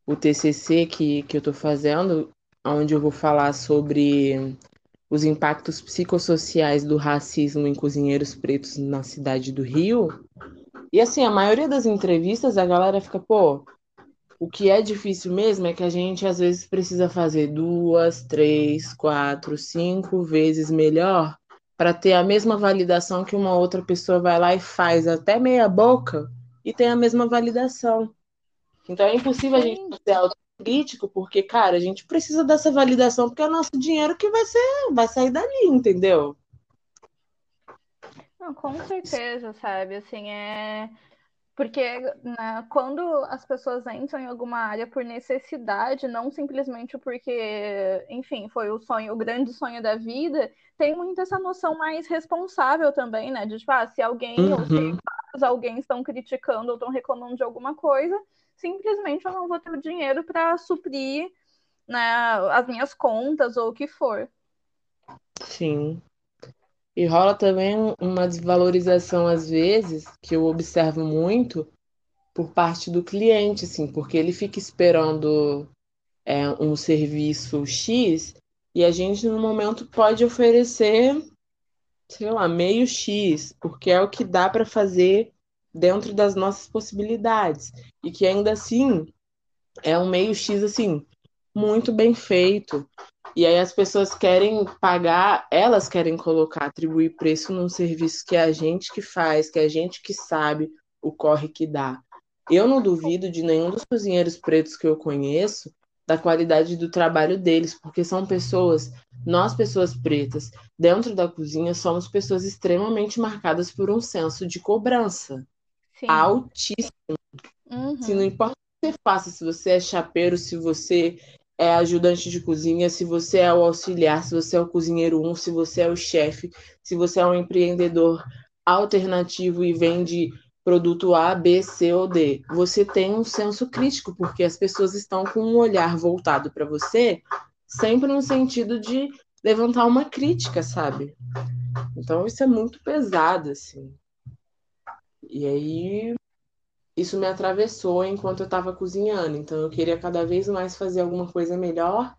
o TCC que, que eu tô fazendo, onde eu vou falar sobre os impactos psicossociais do racismo em cozinheiros pretos na cidade do Rio. E assim, a maioria das entrevistas a galera fica, pô, o que é difícil mesmo é que a gente às vezes precisa fazer duas, três, quatro, cinco vezes melhor para ter a mesma validação que uma outra pessoa vai lá e faz até meia boca e tem a mesma validação. Então é impossível a gente ser autocrítico, porque, cara, a gente precisa dessa validação, porque é o nosso dinheiro que vai ser, vai sair dali, entendeu? Não, com certeza, sabe? Assim, é porque né, quando as pessoas entram em alguma área por necessidade, não simplesmente porque, enfim, foi o sonho, o grande sonho da vida, tem muito essa noção mais responsável também, né? De tipo, ah, se alguém uhum. ou se uhum. alguém estão criticando ou estão reclamando de alguma coisa, simplesmente eu não vou ter o dinheiro para suprir né, as minhas contas ou o que for. Sim. E rola também uma desvalorização, às vezes, que eu observo muito por parte do cliente, assim, porque ele fica esperando é, um serviço X e a gente, no momento, pode oferecer, sei lá, meio X, porque é o que dá para fazer dentro das nossas possibilidades. E que ainda assim é um meio X, assim, muito bem feito. E aí as pessoas querem pagar, elas querem colocar, atribuir preço num serviço que é a gente que faz, que é a gente que sabe o corre que dá. Eu não duvido de nenhum dos cozinheiros pretos que eu conheço da qualidade do trabalho deles, porque são pessoas, nós pessoas pretas, dentro da cozinha, somos pessoas extremamente marcadas por um senso de cobrança Sim. altíssimo. Uhum. Se não importa o que você faça, se você é chapeiro, se você é ajudante de cozinha, se você é o auxiliar, se você é o cozinheiro um, se você é o chefe, se você é um empreendedor alternativo e vende produto A, B, C ou D. Você tem um senso crítico, porque as pessoas estão com um olhar voltado para você, sempre no sentido de levantar uma crítica, sabe? Então isso é muito pesado, assim. E aí isso me atravessou enquanto eu estava cozinhando. Então eu queria cada vez mais fazer alguma coisa melhor.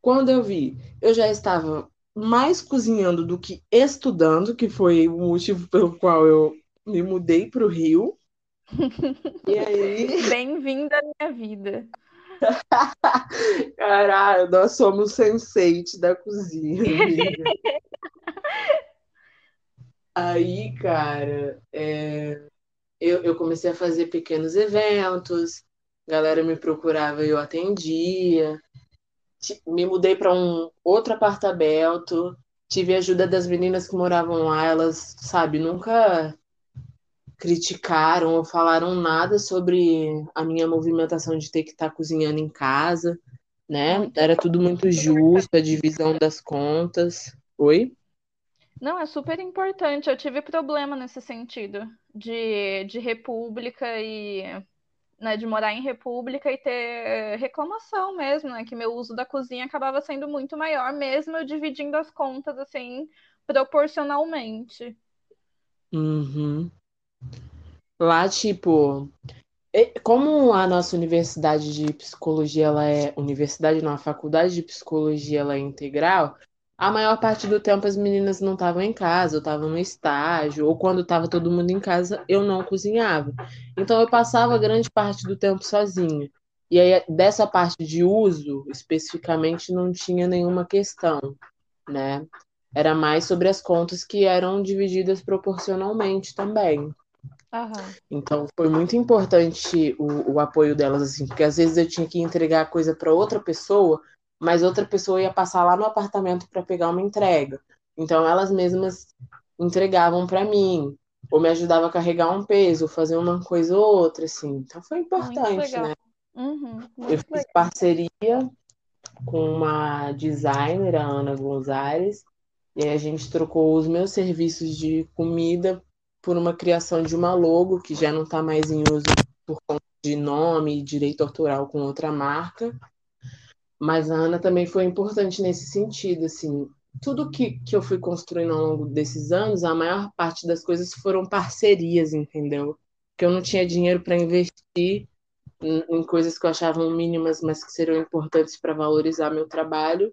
Quando eu vi, eu já estava mais cozinhando do que estudando, que foi o motivo pelo qual eu me mudei para o Rio. E aí. [LAUGHS] Bem-vinda à minha vida. [LAUGHS] Caralho, nós somos sense da cozinha. [LAUGHS] aí, cara, é eu, eu comecei a fazer pequenos eventos, galera me procurava e eu atendia. Me mudei para um outro apartamento, tive a ajuda das meninas que moravam lá, elas, sabe, nunca criticaram ou falaram nada sobre a minha movimentação de ter que estar tá cozinhando em casa, né? Era tudo muito justo, a divisão das contas. Oi? Não, é super importante. Eu tive problema nesse sentido de, de república e né, de morar em república e ter reclamação mesmo, né? Que meu uso da cozinha acabava sendo muito maior, mesmo eu dividindo as contas assim proporcionalmente. Uhum. Lá, tipo, como a nossa universidade de psicologia, ela é universidade, não, a faculdade de psicologia, ela é integral, a maior parte do tempo as meninas não estavam em casa, eu estava no estágio, ou quando estava todo mundo em casa, eu não cozinhava. Então eu passava grande parte do tempo sozinha. E aí dessa parte de uso, especificamente, não tinha nenhuma questão, né? Era mais sobre as contas que eram divididas proporcionalmente também. Uhum. Então foi muito importante o, o apoio delas, assim, porque às vezes eu tinha que entregar coisa para outra pessoa mas outra pessoa ia passar lá no apartamento para pegar uma entrega. Então elas mesmas entregavam para mim, ou me ajudavam a carregar um peso, fazer uma coisa ou outra, assim. Então foi importante, né? Uhum, eu fiz legal. parceria com uma designer, a Ana Gonzalez, e aí a gente trocou os meus serviços de comida por uma criação de uma logo que já não está mais em uso por conta de nome e direito autoral com outra marca. Mas a Ana também foi importante nesse sentido, assim, tudo que, que eu fui construindo ao longo desses anos, a maior parte das coisas foram parcerias, entendeu? Que eu não tinha dinheiro para investir em, em, coisas que eu achava mínimas, mas que seriam importantes para valorizar meu trabalho,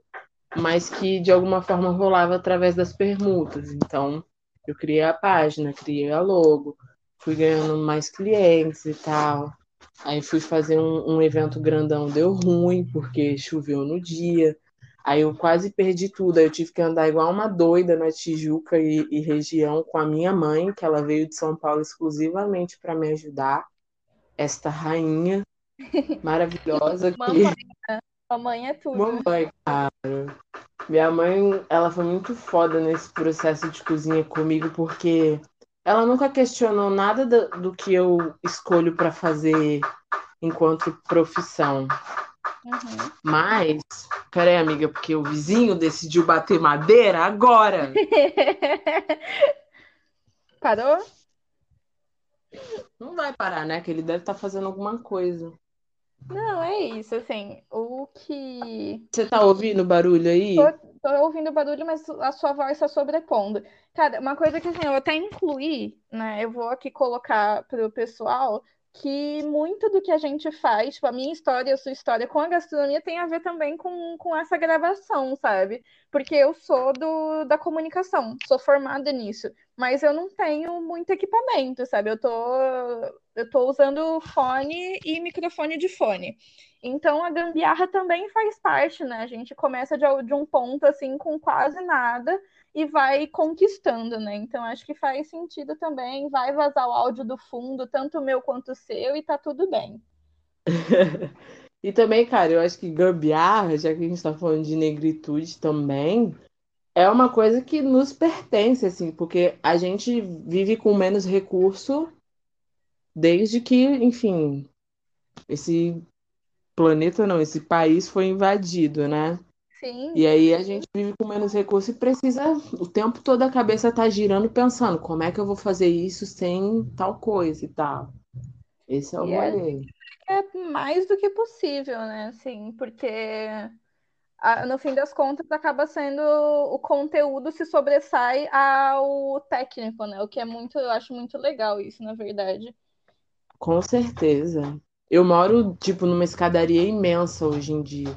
mas que de alguma forma rolava através das permutas. Então, eu criei a página, criei a logo, fui ganhando mais clientes e tal. Aí fui fazer um, um evento grandão, deu ruim, porque choveu no dia. Aí eu quase perdi tudo. Aí eu tive que andar igual uma doida na Tijuca e, e região com a minha mãe, que ela veio de São Paulo exclusivamente para me ajudar. Esta rainha [LAUGHS] maravilhosa que. Mamãe, né? Mamãe é tudo. Mamãe, cara. Minha mãe, ela foi muito foda nesse processo de cozinha comigo, porque ela nunca questionou nada do, do que eu escolho para fazer enquanto profissão. Uhum. Mas, peraí, amiga, porque o vizinho decidiu bater madeira agora. [LAUGHS] Parou? Não vai parar, né? Que ele deve estar tá fazendo alguma coisa. Não, é isso, assim, o que. Você tá ouvindo barulho aí? Tô, tô ouvindo barulho, mas a sua voz está sobrepondo. Cara, uma coisa que assim, eu até incluí, né? Eu vou aqui colocar pro pessoal que muito do que a gente faz, tipo, a minha história, a sua história com a gastronomia tem a ver também com, com essa gravação, sabe? Porque eu sou do, da comunicação, sou formada nisso, mas eu não tenho muito equipamento, sabe? Eu tô, eu tô usando fone e microfone de fone. Então a gambiarra também faz parte, né? A gente começa de, de um ponto assim com quase nada e vai conquistando, né? Então acho que faz sentido também. Vai vazar o áudio do fundo, tanto o meu quanto o seu, e tá tudo bem. [LAUGHS] e também, cara, eu acho que gambiarra, já que a gente tá falando de negritude também, é uma coisa que nos pertence, assim, porque a gente vive com menos recurso desde que, enfim, esse planeta não, esse país foi invadido, né? Sim. E aí a gente vive com menos recursos e precisa, o tempo todo a cabeça tá girando pensando como é que eu vou fazer isso sem tal coisa e tal. Esse é o rolê. É, é mais do que possível, né? Assim, porque no fim das contas acaba sendo o conteúdo se sobressai ao técnico, né? O que é muito, eu acho muito legal isso, na verdade. Com certeza. Eu moro, tipo, numa escadaria imensa hoje em dia.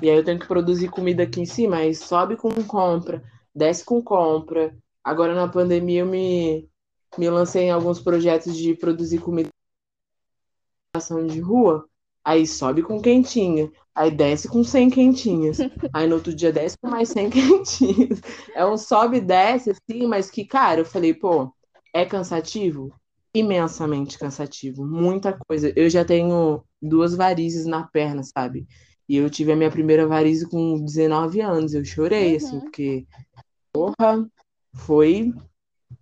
E aí eu tenho que produzir comida aqui em cima, aí sobe com compra, desce com compra. Agora na pandemia eu me, me lancei em alguns projetos de produzir comida de rua. Aí sobe com quentinha, aí desce com 100 quentinhas, [LAUGHS] aí no outro dia desce com mais 100 [LAUGHS] quentinhas. É um sobe e desce, assim, mas que, cara, eu falei, pô, é cansativo? Imensamente cansativo, muita coisa. Eu já tenho duas varizes na perna, sabe? E eu tive a minha primeira varize com 19 anos. Eu chorei, assim, uhum. assim, porque, porra, foi.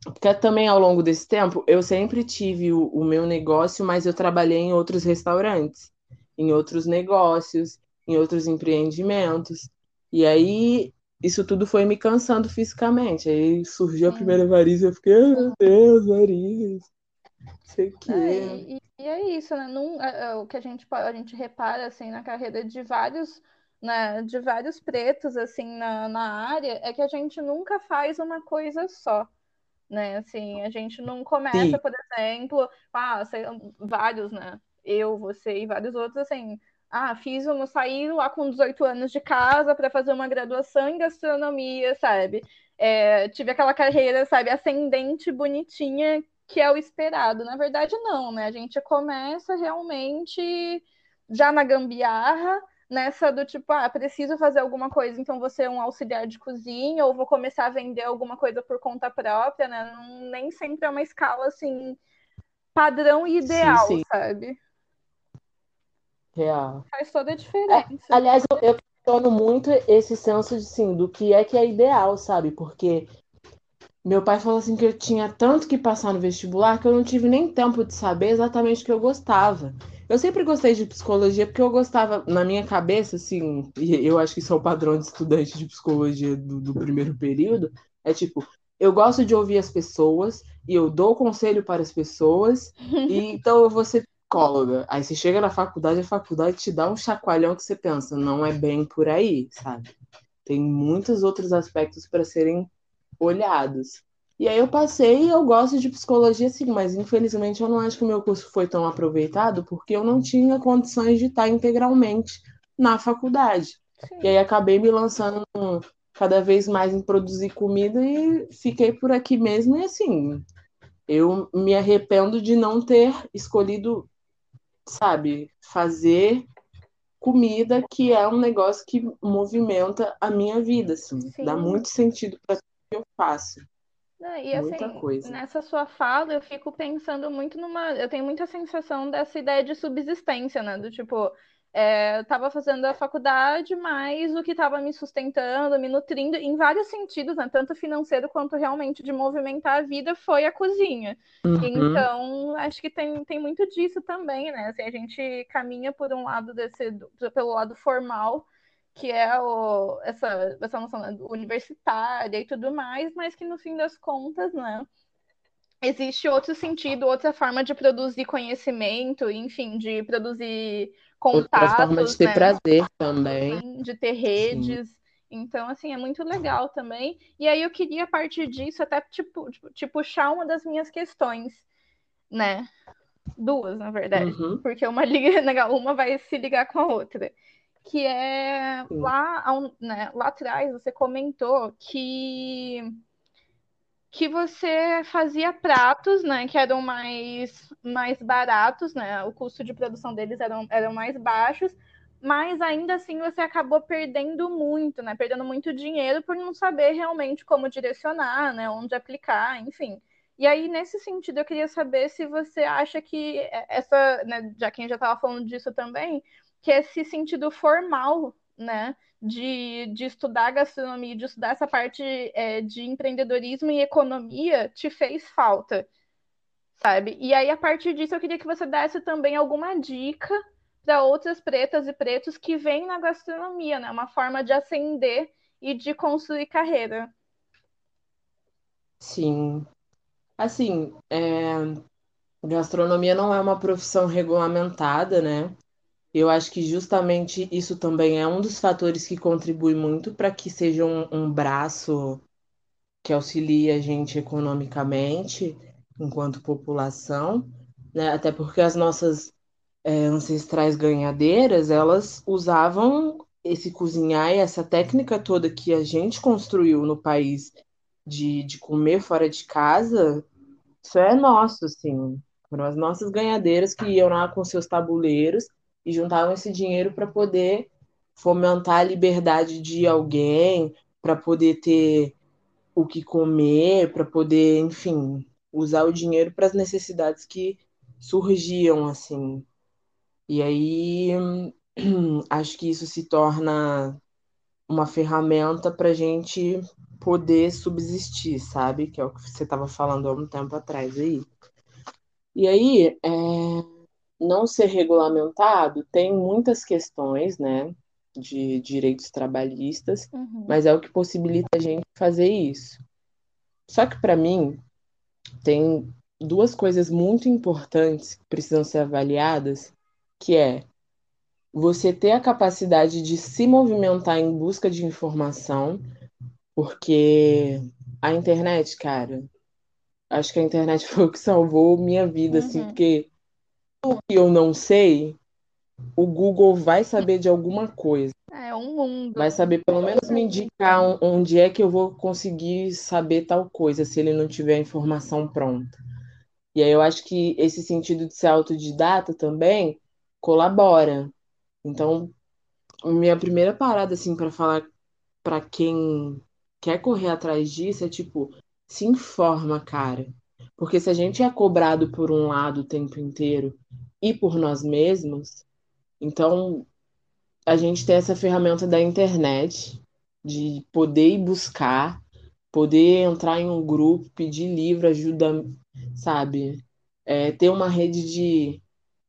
Porque também ao longo desse tempo eu sempre tive o, o meu negócio, mas eu trabalhei em outros restaurantes, em outros negócios, em outros empreendimentos. E aí isso tudo foi me cansando fisicamente. Aí surgiu a primeira varize e eu fiquei, oh, meu Deus, varize. Sei o quê. É, e, e é isso, né? Num, é, é, o que a gente, a gente repara assim, na carreira de vários, né, de vários pretos assim, na, na área é que a gente nunca faz uma coisa só. Né, assim, a gente não começa, Sim. por exemplo, ah, sei, vários, né? Eu, você e vários outros, assim, ah, fiz uma, saí lá com 18 anos de casa para fazer uma graduação em gastronomia, sabe? É, tive aquela carreira, sabe, ascendente, bonitinha, que é o esperado. Na verdade, não, né? A gente começa realmente já na gambiarra, nessa do tipo, ah, preciso fazer alguma coisa, então você é um auxiliar de cozinha, ou vou começar a vender alguma coisa por conta própria, né? Não, nem sempre é uma escala assim padrão e ideal, sim, sim. sabe? Real. Faz toda a diferença. É, aliás, eu, eu questiono muito esse senso de, sim, do que é que é ideal, sabe? Porque meu pai falou assim que eu tinha tanto que passar no vestibular que eu não tive nem tempo de saber exatamente o que eu gostava. Eu sempre gostei de psicologia porque eu gostava, na minha cabeça, assim, e eu acho que isso é o padrão de estudante de psicologia do, do primeiro período, é tipo, eu gosto de ouvir as pessoas e eu dou conselho para as pessoas, e [LAUGHS] então eu vou ser psicóloga. Aí você chega na faculdade, a faculdade te dá um chacoalhão que você pensa, não é bem por aí, sabe? Tem muitos outros aspectos para serem olhados. E aí eu passei eu gosto de psicologia sim, mas infelizmente eu não acho que o meu curso foi tão aproveitado porque eu não tinha condições de estar integralmente na faculdade. Sim. E aí acabei me lançando cada vez mais em produzir comida e fiquei por aqui mesmo e assim, eu me arrependo de não ter escolhido, sabe, fazer comida, que é um negócio que movimenta a minha vida, assim. Sim. Dá muito sentido para que eu faço. Não, e Muita assim, coisa. nessa sua fala, eu fico pensando muito numa. Eu tenho muita sensação dessa ideia de subsistência, né? Do tipo, é, eu estava fazendo a faculdade, mas o que estava me sustentando, me nutrindo, em vários sentidos, né, tanto financeiro quanto realmente de movimentar a vida, foi a cozinha. Uhum. Então, acho que tem, tem muito disso também, né? Assim, a gente caminha por um lado desse, pelo lado formal, que é o, essa, essa noção né, universitária e tudo mais, mas que no fim das contas, né? Existe outro sentido, outra forma de produzir conhecimento, enfim, de produzir contatos, forma de ter né? prazer também. De ter redes. Sim. Então, assim, é muito legal também. E aí eu queria, a partir disso, até tipo, tipo, te puxar uma das minhas questões, né? Duas, na verdade. Uhum. Porque uma [LAUGHS] liga, uma vai se ligar com a outra. Que é lá, né, lá atrás você comentou que que você fazia pratos, né, que eram mais, mais baratos, né, o custo de produção deles eram, eram mais baixos, mas ainda assim você acabou perdendo muito, né, perdendo muito dinheiro por não saber realmente como direcionar, né, onde aplicar, enfim. E aí, nesse sentido, eu queria saber se você acha que essa, né, já quem já estava falando disso também, que esse sentido formal, né, de, de estudar gastronomia, de estudar essa parte é, de empreendedorismo e economia te fez falta, sabe? E aí, a partir disso, eu queria que você desse também alguma dica para outras pretas e pretos que vêm na gastronomia, né? Uma forma de ascender e de construir carreira. Sim. Assim, é... gastronomia não é uma profissão regulamentada, né? Eu acho que justamente isso também é um dos fatores que contribui muito para que seja um, um braço que auxilie a gente economicamente enquanto população, né? Até porque as nossas é, ancestrais ganhadeiras, elas usavam esse cozinhar e essa técnica toda que a gente construiu no país de, de comer fora de casa, isso é nosso, assim. Foram as nossas ganhadeiras que iam lá com seus tabuleiros e juntavam esse dinheiro para poder fomentar a liberdade de alguém, para poder ter o que comer, para poder, enfim, usar o dinheiro para as necessidades que surgiam assim. E aí [CLEARS THROAT] acho que isso se torna uma ferramenta para a gente poder subsistir, sabe? Que é o que você estava falando há um tempo atrás aí. E aí, é não ser regulamentado tem muitas questões, né, de direitos trabalhistas, uhum. mas é o que possibilita a gente fazer isso. Só que para mim tem duas coisas muito importantes que precisam ser avaliadas, que é você ter a capacidade de se movimentar em busca de informação, porque a internet, cara, acho que a internet [LAUGHS] foi o que salvou minha vida, assim, uhum. assim, porque que eu não sei, o Google vai saber de alguma coisa. É um mundo. Vai saber pelo menos me indicar onde é que eu vou conseguir saber tal coisa, se ele não tiver a informação pronta. E aí eu acho que esse sentido de ser autodidata também colabora. Então, minha primeira parada assim para falar para quem quer correr atrás disso é tipo, se informa, cara. Porque se a gente é cobrado por um lado o tempo inteiro e por nós mesmos, então a gente tem essa ferramenta da internet de poder ir buscar, poder entrar em um grupo, pedir livro, ajuda, sabe? É, ter uma rede de,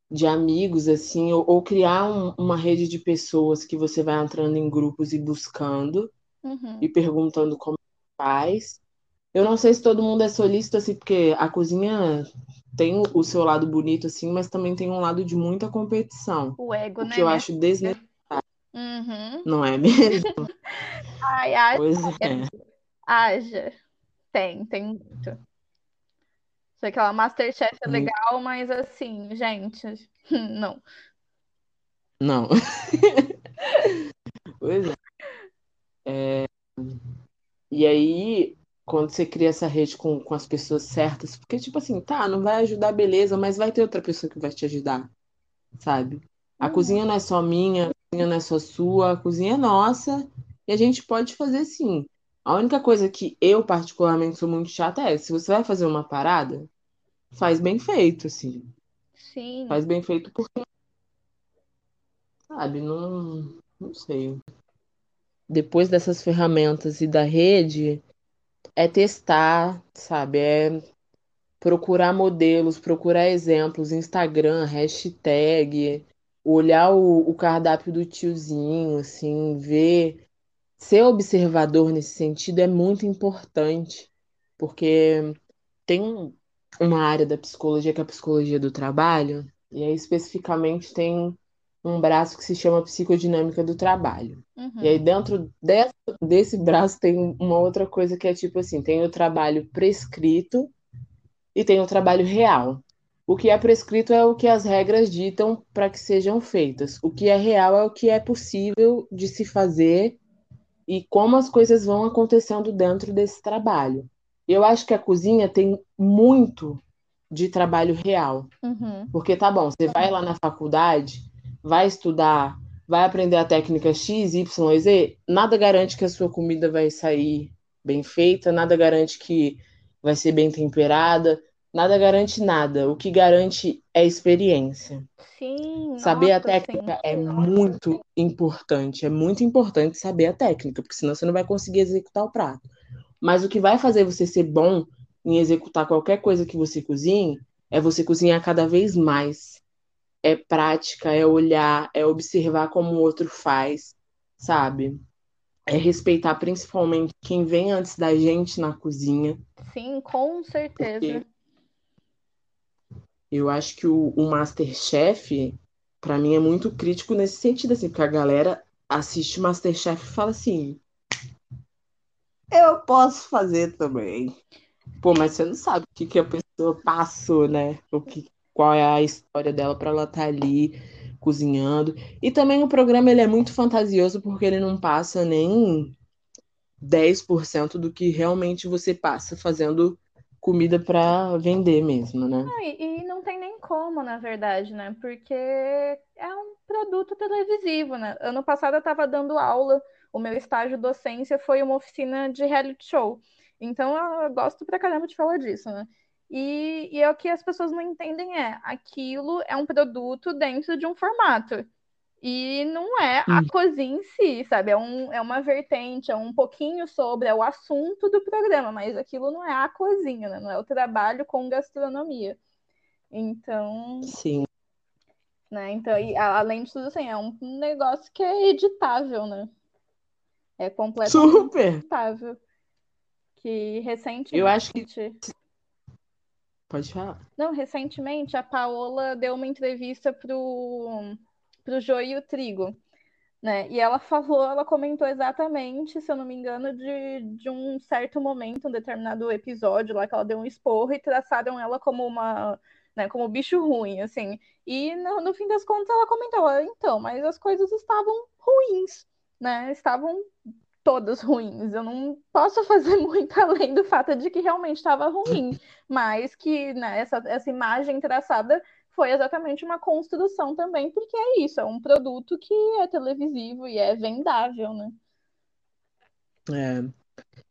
de amigos, assim, ou, ou criar um, uma rede de pessoas que você vai entrando em grupos e buscando uhum. e perguntando como faz. Eu não sei se todo mundo é solícito, assim, porque a cozinha tem o seu lado bonito, assim, mas também tem um lado de muita competição. O ego, o né? Que eu acho desnecessário. Uhum. Não é mesmo? [LAUGHS] Ai, haja. Pois é. Haja. Tem, tem muito. Sei que ela Masterchef é legal, mas assim, gente, [LAUGHS] não. Não. [LAUGHS] Pois é. É, E aí, quando você cria essa rede com, com as pessoas certas, porque, tipo assim, tá, não vai ajudar, beleza, mas vai ter outra pessoa que vai te ajudar, sabe? A Uhum. cozinha não é só minha, a cozinha não é só sua, a cozinha é nossa, e a gente pode fazer sim. A única coisa que eu, particularmente, sou muito chata é, se você vai fazer uma parada, faz bem feito, assim. Sim, Faz bem feito porque, sabe, não, não sei. Depois dessas ferramentas e da rede, é testar, sabe? É procurar modelos, procurar exemplos, Instagram, hashtag, olhar o, o cardápio do tiozinho, assim, ver. Ser observador nesse sentido é muito importante, porque tem um- uma área da psicologia que é a psicologia do trabalho, e aí especificamente tem um braço que se chama psicodinâmica do trabalho. E aí uhum. dentro dessa- desse braço tem uma outra coisa que é tipo assim, tem o trabalho prescrito e tem o trabalho real. O que é prescrito é o que as regras ditam para que sejam feitas. O que é real é o que é possível de se fazer e como as coisas vão acontecendo dentro desse trabalho. Eu acho que a cozinha tem muito de trabalho real. Uhum. Porque tá bom, você vai lá na faculdade, vai estudar, vai aprender a técnica X, Y, Z, nada garante que a sua comida vai sair bem feita, nada garante que vai ser bem temperada, nada garante nada. O que garante é experiência. Sim, Saber a nossa, sim. técnica é muito importante, é muito importante saber a técnica, porque senão você não vai conseguir executar o prato. Mas o que vai fazer você ser bom em executar qualquer coisa que você cozinhe é você cozinhar cada vez mais. É prática, é olhar, é observar como o outro faz, sabe? É respeitar principalmente quem vem antes da gente na cozinha, Sim, com certeza. eu acho que o, o Masterchef, pra mim, é muito crítico nesse sentido, assim, porque a galera assiste o Masterchef e fala assim: eu posso fazer também. Pô, mas você não sabe o que, que a pessoa passou, né? O que, qual é a história dela pra ela estar ali cozinhando. E também o programa ele é muito fantasioso porque ele não passa nem 10% do que realmente você passa fazendo comida pra vender mesmo, né? E, e não tem nem como, na verdade, né? Porque é um produto televisivo, né? Ano passado eu estava dando aula, o meu estágio docência foi uma oficina de reality show. Então eu gosto pra caramba de falar disso, né? E, e é o que as pessoas não entendem é, aquilo é um produto dentro de um formato. E não é a Hum. cozinha em si, sabe? É, um, é uma vertente, é um pouquinho sobre, é o assunto do programa, mas aquilo não é a cozinha, né? Não é o trabalho com gastronomia. Então, Sim. né? Então, e, além de tudo, assim, é um negócio que é editável, né? É completamente Super! editável. Que recentemente. Eu acho que. Pode falar. Não, recentemente a Paola deu uma entrevista pro, pro Joio e o Trigo, né? E ela falou, ela comentou exatamente, se eu não me engano, de, de um certo momento, um determinado episódio lá que ela deu um esporro e traçaram ela como uma, né, como bicho ruim, assim. E no, no fim das contas ela comentou, então, mas as coisas estavam ruins, né? Estavam todas ruins. Eu não posso [LAUGHS] fazer muito além do fato de que realmente estava ruim, mas que né, essa, essa imagem traçada foi exatamente uma construção também, porque é isso, é um produto que é televisivo e é vendável, né? É.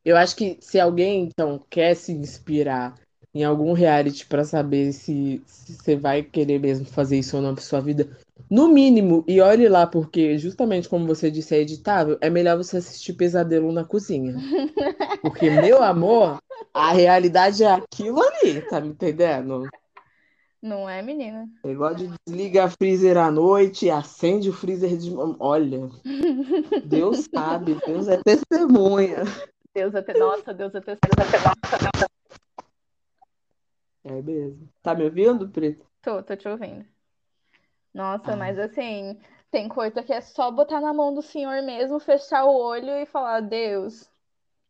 Eu acho que se alguém, então, quer se inspirar em algum reality pra saber se, se você vai querer mesmo fazer isso ou não pra sua vida, no mínimo, e olhe lá, porque justamente como você disse, é editável, é melhor você assistir Pesadelo na Cozinha. [LAUGHS] Porque, meu amor, a realidade é aquilo ali, tá me entendendo? Não é, menina? Negócio de desliga a freezer à noite, acende o freezer de. Olha, Deus [LAUGHS] sabe, Deus é testemunha. Deus até. Nossa, Deus até. Nossa, É mesmo. Tá me ouvindo, Preto? Tô, tô te ouvindo. Nossa, Ah. mas assim, Tem coisa que é só botar na mão do Senhor mesmo, fechar o olho e falar: Deus,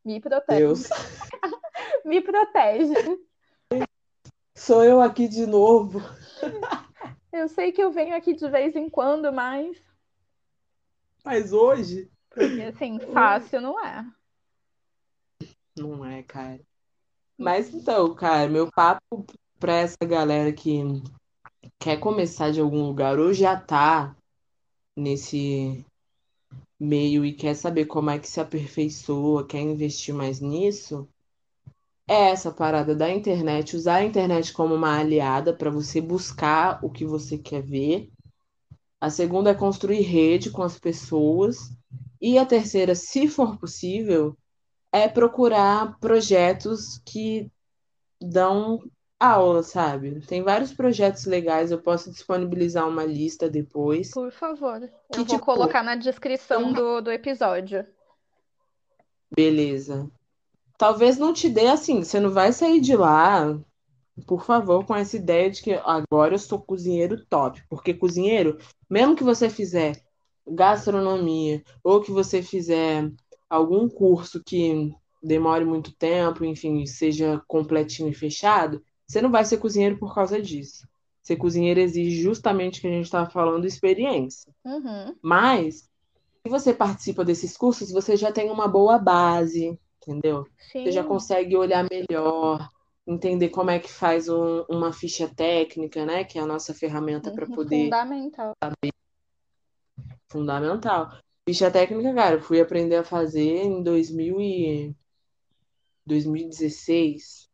me protege. Deus. [LAUGHS] me protege. Sou eu aqui de novo. Eu sei que eu venho aqui de vez em quando, mas. Mas hoje. Porque assim, fácil não é. Não é, cara. Mas então, cara, meu papo pra essa galera que quer começar de algum lugar ou já tá nesse meio e quer saber como é que se aperfeiçoa, quer investir mais nisso, é essa parada da internet, usar a internet como uma aliada para você buscar o que você quer ver. A segunda é construir rede com as pessoas. E a terceira, se for possível, é procurar projetos que dão aula, sabe? Tem vários projetos legais, eu posso disponibilizar uma lista depois. Por favor. Que, eu vou tipo, colocar na descrição do, do episódio. Beleza. Talvez não te dê assim, você não vai sair de lá, por favor, com essa ideia de que agora eu sou cozinheiro top. Porque cozinheiro, mesmo que você fizer gastronomia ou que você fizer algum curso que demore muito tempo, enfim, seja completinho e fechado, você não vai ser cozinheiro por causa disso. Ser cozinheiro exige justamente o que a gente estava falando, experiência. Uhum. Mas, se você participa desses cursos, você já tem uma boa base, entendeu? Sim. Você já consegue olhar melhor, entender como é que faz um- uma ficha técnica, né? Que é a nossa ferramenta para Uhum, poder Fundamental. fundamental. Ficha técnica, cara, eu fui aprender a fazer em 2000 e 2016.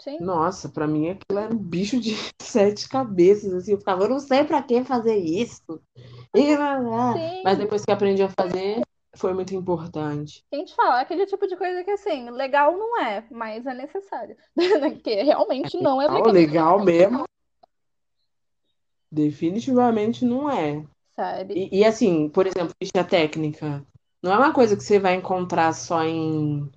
Sim. Nossa, pra mim aquilo era um bicho de [LAUGHS] sete cabeças, assim, eu ficava, eu não sei pra que fazer isso. E. Mas depois que aprendi a fazer, foi muito importante. Quem te fala, é aquele tipo de coisa que assim, legal não é, mas é necessário. [LAUGHS] que realmente não é legal. legal mesmo. Definitivamente não é. Sabe? E, e, assim, por exemplo, ficha técnica, não é uma coisa que você vai encontrar só em,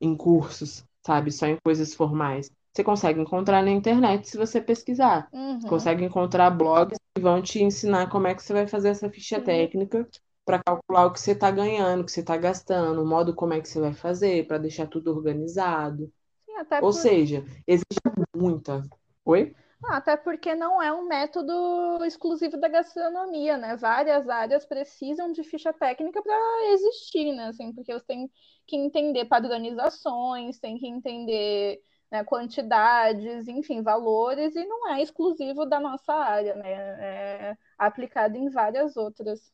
em cursos, sabe? Só em coisas formais. Você consegue encontrar na internet se você pesquisar. Uhum. Consegue encontrar blogs que vão te ensinar como é que você vai fazer essa ficha Sim. técnica para calcular o que você está ganhando, o que você está gastando, o modo como é que você vai fazer, para deixar tudo organizado. Sim, Ou por- seja, existe muita. Oi? Ah, até porque não é um método exclusivo da gastronomia, né? Várias áreas precisam de ficha técnica para existir, né? Assim, porque você tem que entender padronizações, tem que entender, né, quantidades, enfim, valores, e não é exclusivo da nossa área, né? É aplicado em várias outras.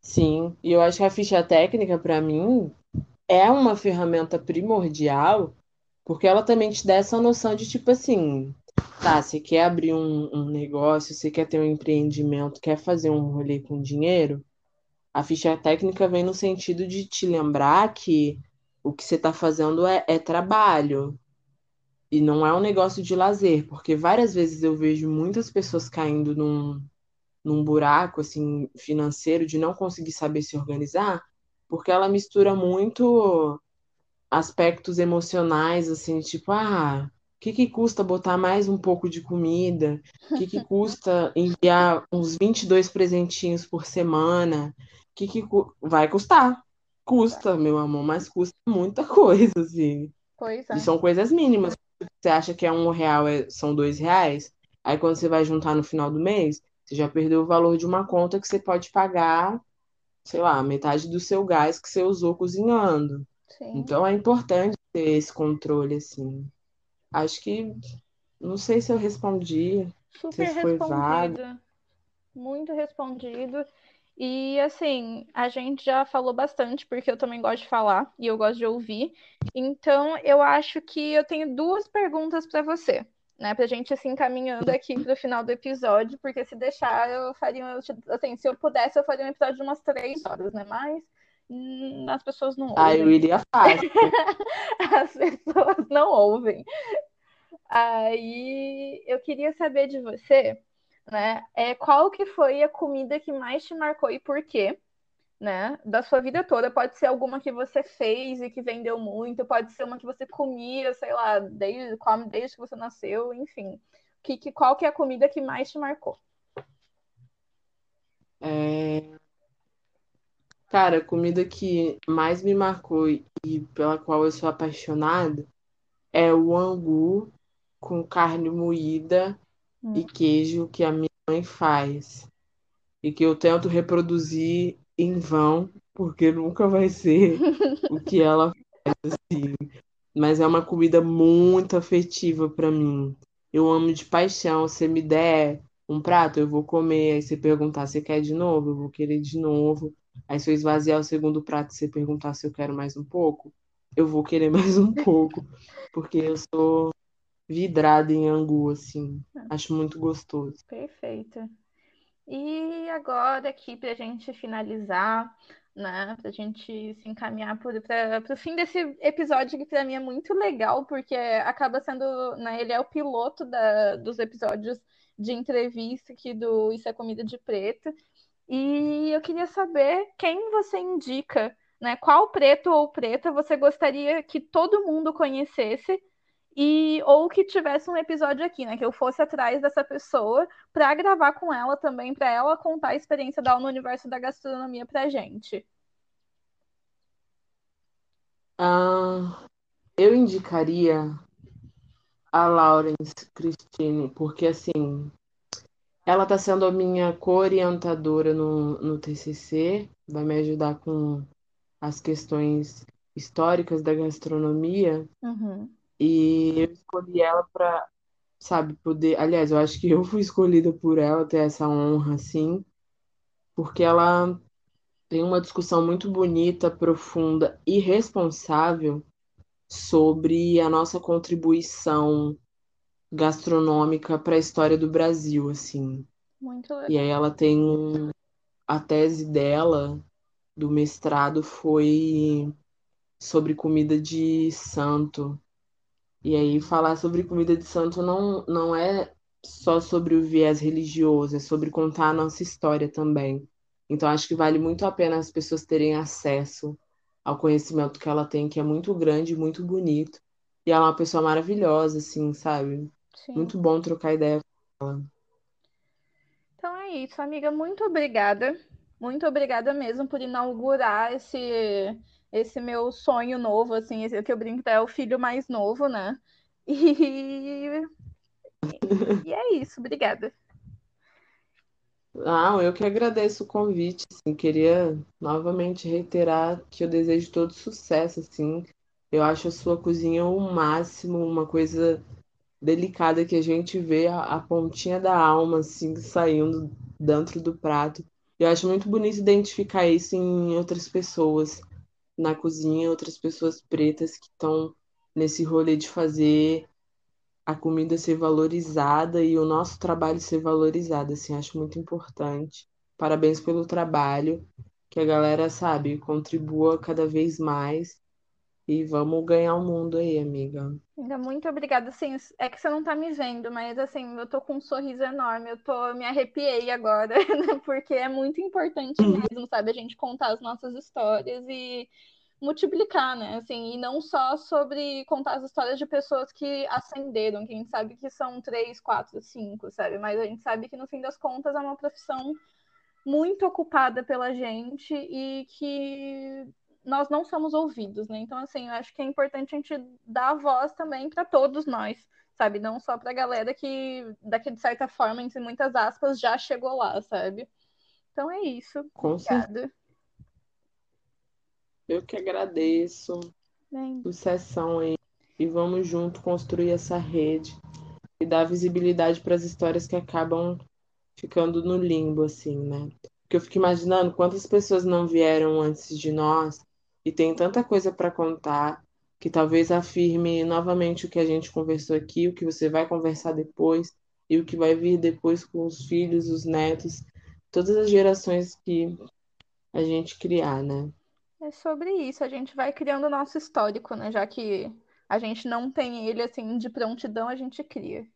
Sim, e eu acho que a ficha técnica, para mim, é uma ferramenta primordial, porque ela também te dá essa noção de tipo assim, tá, você quer abrir um, um negócio, você quer ter um empreendimento, quer fazer um rolê com dinheiro, a ficha técnica vem no sentido de te lembrar que o que você está fazendo é, é trabalho. E não é um negócio de lazer, porque várias vezes eu vejo muitas pessoas caindo num, num buraco assim financeiro de não conseguir saber se organizar, porque ela mistura muito aspectos emocionais, assim, tipo, ah, o que que custa botar mais um pouco de comida? O que que custa enviar uns 22 presentinhos por semana? O que que cu- vai custar? Custa, meu amor, mas custa muita coisa, assim. É. E são coisas mínimas. Você acha que é um real, é- são dois reais? Aí quando você vai juntar no final do mês, você já perdeu o valor de uma conta que você pode pagar, sei lá, metade do seu gás que você usou cozinhando. Sim. Então é importante ter esse controle, assim. Acho que, não sei se eu respondi. Super se respondido. Muito respondido. E assim, a gente já falou bastante, porque eu também gosto de falar e eu gosto de ouvir. Então, eu acho que eu tenho duas perguntas para você, né? Pra gente se encaminhando aqui pro final do episódio, porque se deixar, eu faria, assim, se eu pudesse, eu faria um episódio de umas três horas, né? Mas as pessoas não Ah, eu ouvem. iria fácil. [LAUGHS] As pessoas não ouvem. Aí eu queria saber de você, né? É, qual que foi a comida que mais te marcou e por quê? Né? Da sua vida toda. Pode ser alguma que você fez e que vendeu muito, pode ser uma que você comia, sei lá, desde, come desde que você nasceu, enfim. Que, que, qual que é a comida que mais te marcou? É... Cara, a comida que mais me marcou e pela qual eu sou apaixonada é o angu com carne moída Hum. e queijo que a minha mãe faz. E que eu tento reproduzir em vão, porque nunca vai ser [LAUGHS] o que ela faz assim. Mas é uma comida muito afetiva para mim. Eu amo de paixão. Se me der um prato, eu vou comer. Aí você perguntar se quer de novo, eu vou querer de novo. Aí se eu esvaziar o segundo prato e você perguntar se eu quero mais um pouco, eu vou querer [LAUGHS] mais um pouco. Porque eu sou vidrada em angu, assim. Acho muito gostoso. Perfeito. E agora aqui para a gente finalizar, né, para a gente se encaminhar para o fim desse episódio que para mim é muito legal, porque acaba sendo, né, ele é o piloto da, dos episódios de entrevista aqui do Isso é Comida de Preto. E eu queria saber quem você indica, né? Qual preto ou preta você gostaria que todo mundo conhecesse e ou que tivesse um episódio aqui, né? Que eu fosse atrás dessa pessoa para gravar com ela também, para ela contar a experiência dela no universo da gastronomia pra gente. Ah, eu indicaria a Laurence Christine, porque assim, ela está sendo a minha co-orientadora no, no TCC, vai me ajudar com as questões históricas da gastronomia. Uhum. E eu escolhi ela para, sabe, poder. Aliás, eu acho que eu fui escolhida por ela ter essa honra, assim, porque ela tem uma discussão muito bonita, profunda e responsável sobre a nossa contribuição gastronômica para a história do Brasil, assim. Muito legal. E aí ela tem um... a tese dela do mestrado foi sobre comida de santo. E aí falar sobre comida de santo não, não é só sobre o viés religioso, é sobre contar a nossa história também. Então acho que vale muito a pena as pessoas terem acesso ao conhecimento que ela tem, que é muito grande, muito bonito. E ela é uma pessoa maravilhosa, assim, sabe? Sim. Muito bom trocar ideia com ela. Então é isso, amiga. Muito obrigada. Muito obrigada mesmo por inaugurar esse esse meu sonho novo, assim, esse que eu brinco é o filho mais novo, né? E, e é isso, obrigada. Ah, eu que agradeço o convite, assim, queria novamente reiterar que eu desejo todo sucesso, assim. Eu acho a sua cozinha o máximo, uma coisa delicada que a gente vê a, a pontinha da alma, assim, saindo dentro do prato. Eu acho muito bonito identificar isso em outras pessoas na cozinha, outras pessoas pretas que estão nesse rolê de fazer a comida ser valorizada e o nosso trabalho ser valorizado, assim, acho muito importante. Parabéns pelo trabalho, que a galera, sabe, contribua cada vez mais e vamos ganhar o mundo aí, amiga. Ainda muito obrigada. Assim, é que você não tá me vendo, mas assim, eu tô com um sorriso enorme. Eu tô, eu me arrepiei agora, [LAUGHS] né? porque é muito importante mesmo, sabe? A gente contar as nossas histórias e multiplicar, né? Assim, e não só sobre contar as histórias de pessoas que ascenderam, que a gente sabe que são três, quatro, cinco, sabe? Mas a gente sabe que no fim das contas é uma profissão muito ocupada pela gente e que nós não somos ouvidos, né? Então, assim, eu acho que é importante a gente dar voz também para todos nós, sabe? Não só para a galera que, daqui de certa forma, entre muitas aspas, já chegou lá, sabe? Então é isso. Com Obrigada. Eu que agradeço. Bem. Sucessão aí. E vamos junto construir essa rede e dar visibilidade para as histórias que acabam ficando no limbo, assim, né? Porque eu fico imaginando quantas pessoas não vieram antes de nós e tem tanta coisa para contar que talvez afirme novamente o que a gente conversou aqui, o que você vai conversar depois e o que vai vir depois com os filhos, os netos, todas as gerações que a gente criar, né? É sobre isso, a gente vai criando o nosso histórico, né? Já que a gente não tem ele assim de prontidão, a gente cria.